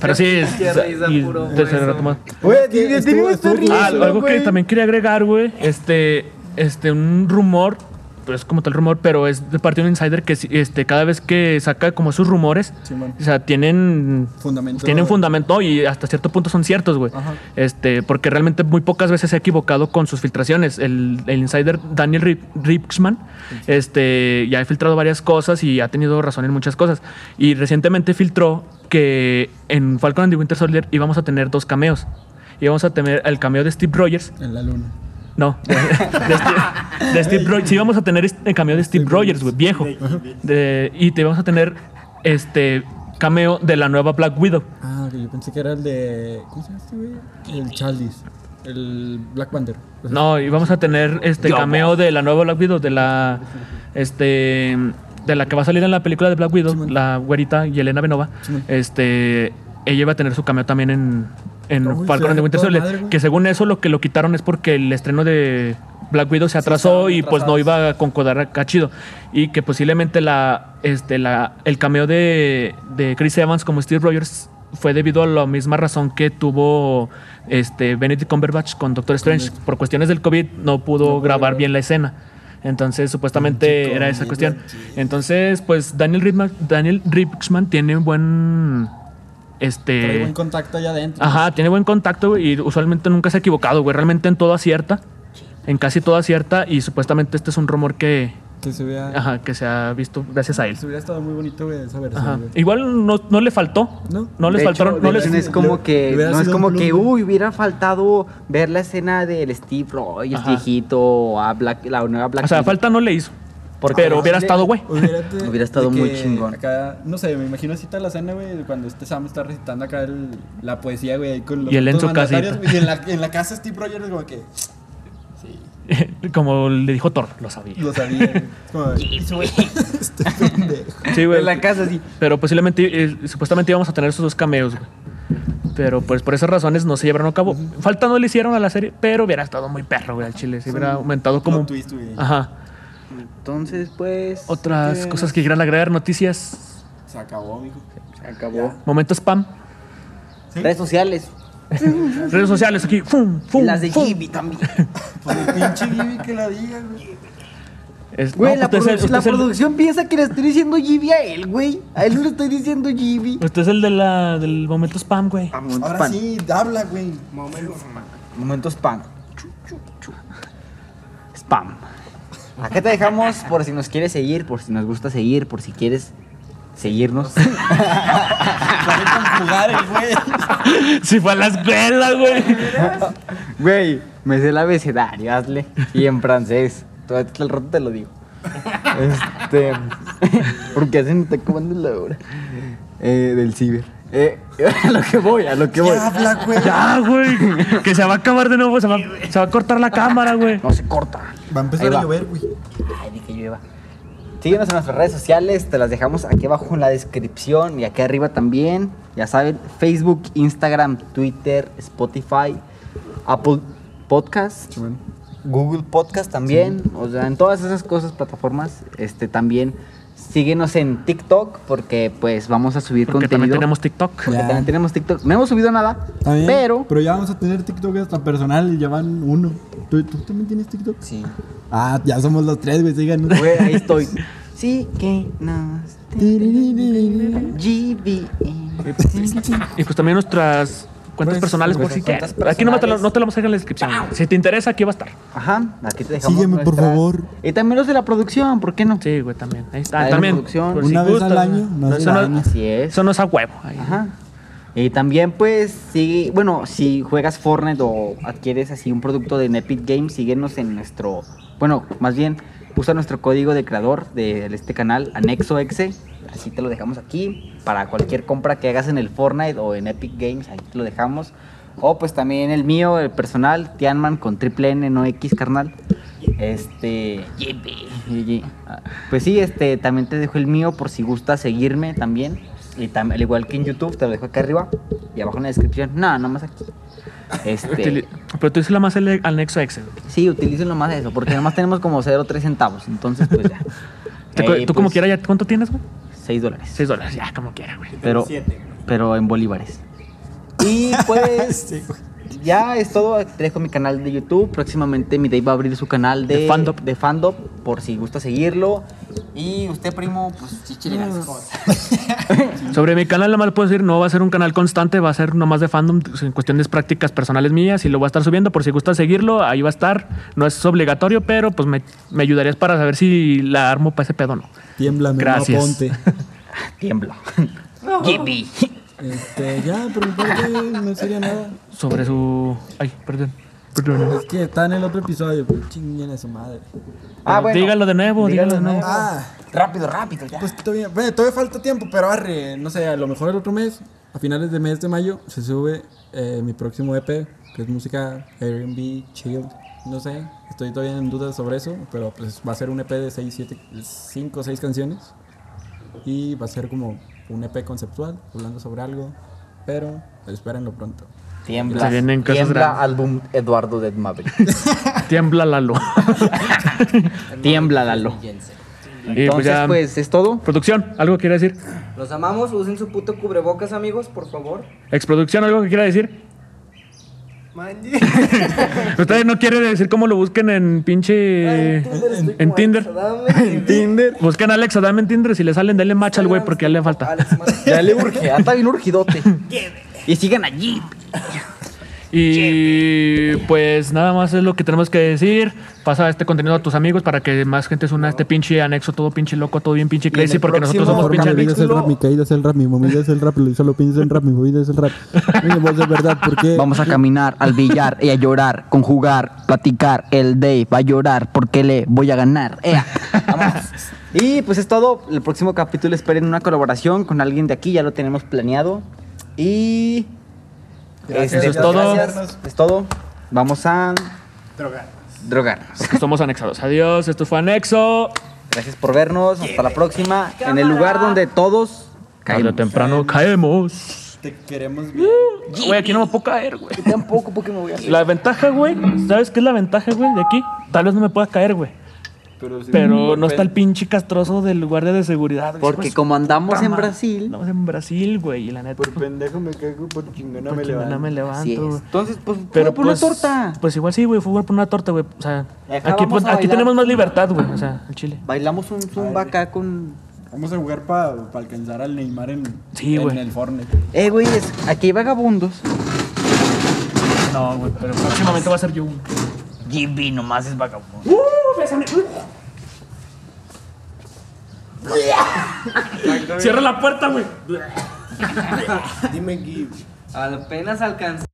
Pero sí, es, Qué risa, y puro de- se hueso. retomó. Güey, estuvo- estuvo estoy curioso, Ah, algo que güey. también quería agregar, güey. Este. Este, un rumor, pues como tal rumor, pero es de parte de un insider que este, cada vez que saca como sus rumores, o sea, tienen Fundamento. tienen fundamento y hasta cierto punto son ciertos, güey. Este, porque realmente muy pocas veces se ha equivocado con sus filtraciones. El, el insider Daniel Rip- Ripsman este, ya ha filtrado varias cosas y ha tenido razón en muchas cosas. Y recientemente filtró que en Falcon and the Winter Soldier íbamos a tener dos cameos. Íbamos a tener el cameo de Steve Rogers. En la luna. No, de, de Steve, de Steve Rogers. Sí, íbamos a tener este cameo de Steve Rogers, güey, viejo. De- y te íbamos a tener este cameo de la nueva Black Widow. Ah, que yo pensé que era el de. ¿Cómo se llama este, güey? El Chaldis. El Black Panther. O sea, No, y vamos a tener este cameo de la nueva Black Widow, de la este de la que va a salir en la película de Black Widow, la güerita Yelena Benova. Simón. Este, ella va a tener su cameo también en en Uy, Falcon ve Winter Soldier, madre, que según eso lo que lo quitaron es porque el estreno de Black Widow se atrasó estaban y pues no iba a concordar acá chido. Y que posiblemente la este la el cameo de, de Chris Evans como Steve Rogers fue debido a la misma razón que tuvo este Benedict Cumberbatch con Doctor Strange. por cuestiones del COVID no pudo pudo grabar bien la escena. Entonces supuestamente Pinche era esa cuestión. entonces pues Daniel Ripman, Daniel Ripsman tiene un buen este Trae buen contacto allá adentro. Ajá, tiene buen contacto güey, y usualmente nunca se ha equivocado, güey. Realmente en todo acierta. En casi todo acierta y supuestamente este es un rumor que, Que se vea. ajá, que se ha visto gracias a él. Se hubiera estado muy bonito, güey, esa versión. Ajá. güey. Igual no, no le faltó. No. No les De faltaron. hecho, no les- no es como le- que, le no es como que, uy, hubiera faltado ver la escena del Steve Rogers Ajá. viejito o a Black, la nueva Black o sea, falta no le hizo. Porque pero hubiera estado, güey. Hubiera estado muy chingón. Acá, no sé, me imagino así toda la escena, güey, cuando este Sam está recitando acá el- la poesía, güey, ahí con los Y él en su casita. Y en la, en la casa Steve Rogers, como que, como le dijo Thor, lo sabía. lo sabía. güey. Es como, "Ese güey, este pendejo. Sí, güey. En la casa, sí. Pero posiblemente, eh, supuestamente íbamos a tener esos dos cameos, güey. Pero pues por esas razones no se llevaron a cabo. Falta no le hicieron a la serie, pero hubiera estado muy perro, güey, al chile. Se hubiera aumentado como. Twist, güey. Ajá. Entonces, pues. Otras ¿Qué? cosas que quieran agregar, noticias, Se acabó, mijo. Se acabó. momento spam, ¿Sí? Redes sociales. redes sociales aquí. Fum, Y fum, las de fum. Gibi también. Por el pinche Gibi que la diga, güey. Es- Güey, no, la, el, el- producción piensa que le estoy diciendo Gibi a él, güey. A él no le estoy diciendo Gibi. usted es el de la, del momento spam, güey. Momentos Ahora pan. sí, habla, güey. Momentos spam. Spam. Acá te dejamos por si nos quieres seguir, por si nos gusta seguir, por si quieres seguirnos. Sabe conjugar el güey. Si fue a la escuela, güey. Güey, me sé el abecedario, hazle. Y en francés. Todo el rato te lo digo. Este. Porque hacen está acabando la hora. Eh, del ciber. Eh, a lo que voy, a lo que voy. Ya habla, güey. Ya, güey. Que se va a acabar de nuevo, se va, se va a cortar la cámara, güey. No se corta. Va a empezar a llover, güey. Ay, ni que llueva. Síguenos en nuestras redes sociales, te las dejamos aquí abajo en la descripción y aquí arriba también. Ya saben, Facebook, Instagram, Twitter, Spotify, Apple Podcast, Google Podcast también. O sea, en todas esas cosas, plataformas, este también. Síguenos en TikTok porque pues vamos a subir Porque contenido. también tenemos TikTok. Porque también tenemos TikTok. No hemos subido nada, pero... Pero ya vamos a tener TikTok hasta personal y ya van uno. ¿Tú, tú también tienes TikTok? Sí. Ah, ya somos los tres, güey, síganos. Güey, ahí estoy. Sí que nos... GB. Y pues también nuestras cuentas Pues, personales, por nuestras si quieres. Aquí no, me te lo- no te lo vamos a dejar en la descripción. Si te interesa, aquí va a estar. Ajá, aquí te dejamos. Sígueme, por favor. Y también los de la producción, ¿por qué no? Sí, güey, también. Ahí está. También. producción. por Una si vez al gustas, año, ¿no? eso. Así es. eso no es a huevo. Ahí. Ajá. Y también, pues, sigue, bueno, si juegas Fortnite o adquieres así un producto de Epic Games, síguenos en nuestro, bueno, más bien, usa nuestro código de creador de este canal, anexo exe, así te lo dejamos aquí, para cualquier compra que hagas en el Fortnite o en Epic Games, ahí te lo dejamos. O pues también el mío, el personal, Tianman con triple N, no X, carnal. Este. Pues sí, este, también te dejo el mío por si gusta seguirme también. Y tam- al igual que en YouTube, te lo dejo acá arriba y abajo en la descripción. No, nomás aquí. Este. Pero tú la más el anexo Excel. Sí, utilicen nomás eso, porque nomás tenemos como 0.3 centavos. Entonces, pues ya. Eh, ¿Tú como pues, quieras ya cuánto tienes, güey? 6 dólares. 6 dólares, ya, como quiera, güey. Pero, pero en bolívares. Y pues. ya es todo. Te dejo mi canal de YouTube. Próximamente mi Dave va a abrir su canal de, De fandom. de fandom, por si gusta seguirlo. Y usted, primo, pues chichile Sobre mi canal, nada más puedo decir, no va a ser un canal constante, va a ser nomás de fandom, en cuestiones prácticas personales mías y lo voy a estar subiendo por si gusta seguirlo, ahí va a estar. No es obligatorio, pero pues me, me ayudarías para saber si la armo para ese pedo o no. Tiembla, mi Gracias. ponte. Tiembla. Jimmy. Este, ya, pero ¿por qué no sería nada? Sobre su... Ay, perdón. Perdón. Es que está en el otro episodio, pero chinguen a su madre. Ah, bueno. Dígalo de nuevo, dígalo de nuevo. Ah, Rápido, rápido, ya. pues todavía, bueno, todavía falta tiempo, pero arre, no sé, a lo mejor el otro mes, a finales de mes de mayo, se sube eh, mi próximo EP, que es música Airbnb, chill, no sé, estoy todavía en dudas sobre eso, pero pues va a ser un EP de 6, 7, 5 o 6 canciones y va a ser como un EP conceptual, hablando sobre algo, pero espérenlo pronto. Tiembla. Se vienen cosas Tiembla grandes. álbum Eduardo Dead Maverick. Tiembla Lalo. Tiembla, Lalo. Pues Entonces, ya- pues, es todo. Producción, ¿algo quiere decir? Los amamos, usen su puto cubrebocas, amigos, por favor. Exproducción, ¿algo que quiera decir? Manji. Ustedes no quieren decir cómo lo busquen en pinche... En Tinder. Tinder. Busquen a Alex Adame en Tinder. Si le salen, denle match al güey porque ya le falta. Ya le urge, anda bien urgidote. y sigan allí. Y pues nada más es lo que tenemos que decir. Pasa este contenido a tus amigos para que más gente se una a este pinche anexo, todo pinche loco, todo bien pinche crazy, porque nosotros somos pinche mi vida es el rap, mi caída es el rap, mi movida es el rap, lo solo pienso en rap, mi movida es el rap. Mi voz de verdad, porque Vamos a caminar al billar y a llorar, conjugar, platicar. El Dave va a llorar porque le voy a ganar. Ea. Vamos. Y pues es todo. El próximo capítulo esperen una colaboración con alguien de aquí, ya lo tenemos planeado. Y. Gracias, este, Eso es todo. gracias. Es todo. Vamos a drogarnos. Porque somos anexados. Adiós, esto fue Anexo. Gracias por vernos. Hasta la próxima. En el lugar donde todos Tarde caemos. temprano caemos. te queremos bien. Güey, aquí no me puedo caer, güey. Tampoco porque me voy a La ventaja, güey, ¿sabes qué es la ventaja, güey, de aquí? Tal vez no me pueda caer, güey. Pero, si Pero no está el pinche castroso del guardia de seguridad. güey. Porque Pues, como andamos en. Brasil. Andamos en Brasil, güey, y la neta. Por pendejo me caigo, por chingona por me levanto. me. Entonces, pues, Pero por una pues, torta. Pues igual sí, güey, fútbol por una torta, güey. O sea, aquí, pues, tenemos más libertad, güey. O sea, en Chile. Bailamos un zumba acá con. Vamos a jugar para alcanzar al Neymar en, Sí, en el Fortnite. Eh, güey, es- aquí hay vagabundos. No, güey, pero próximamente va a ser yo. Jimmy nomás es vagabundo. Cierra la puerta, güey. Dime, Gib. Apenas alcancé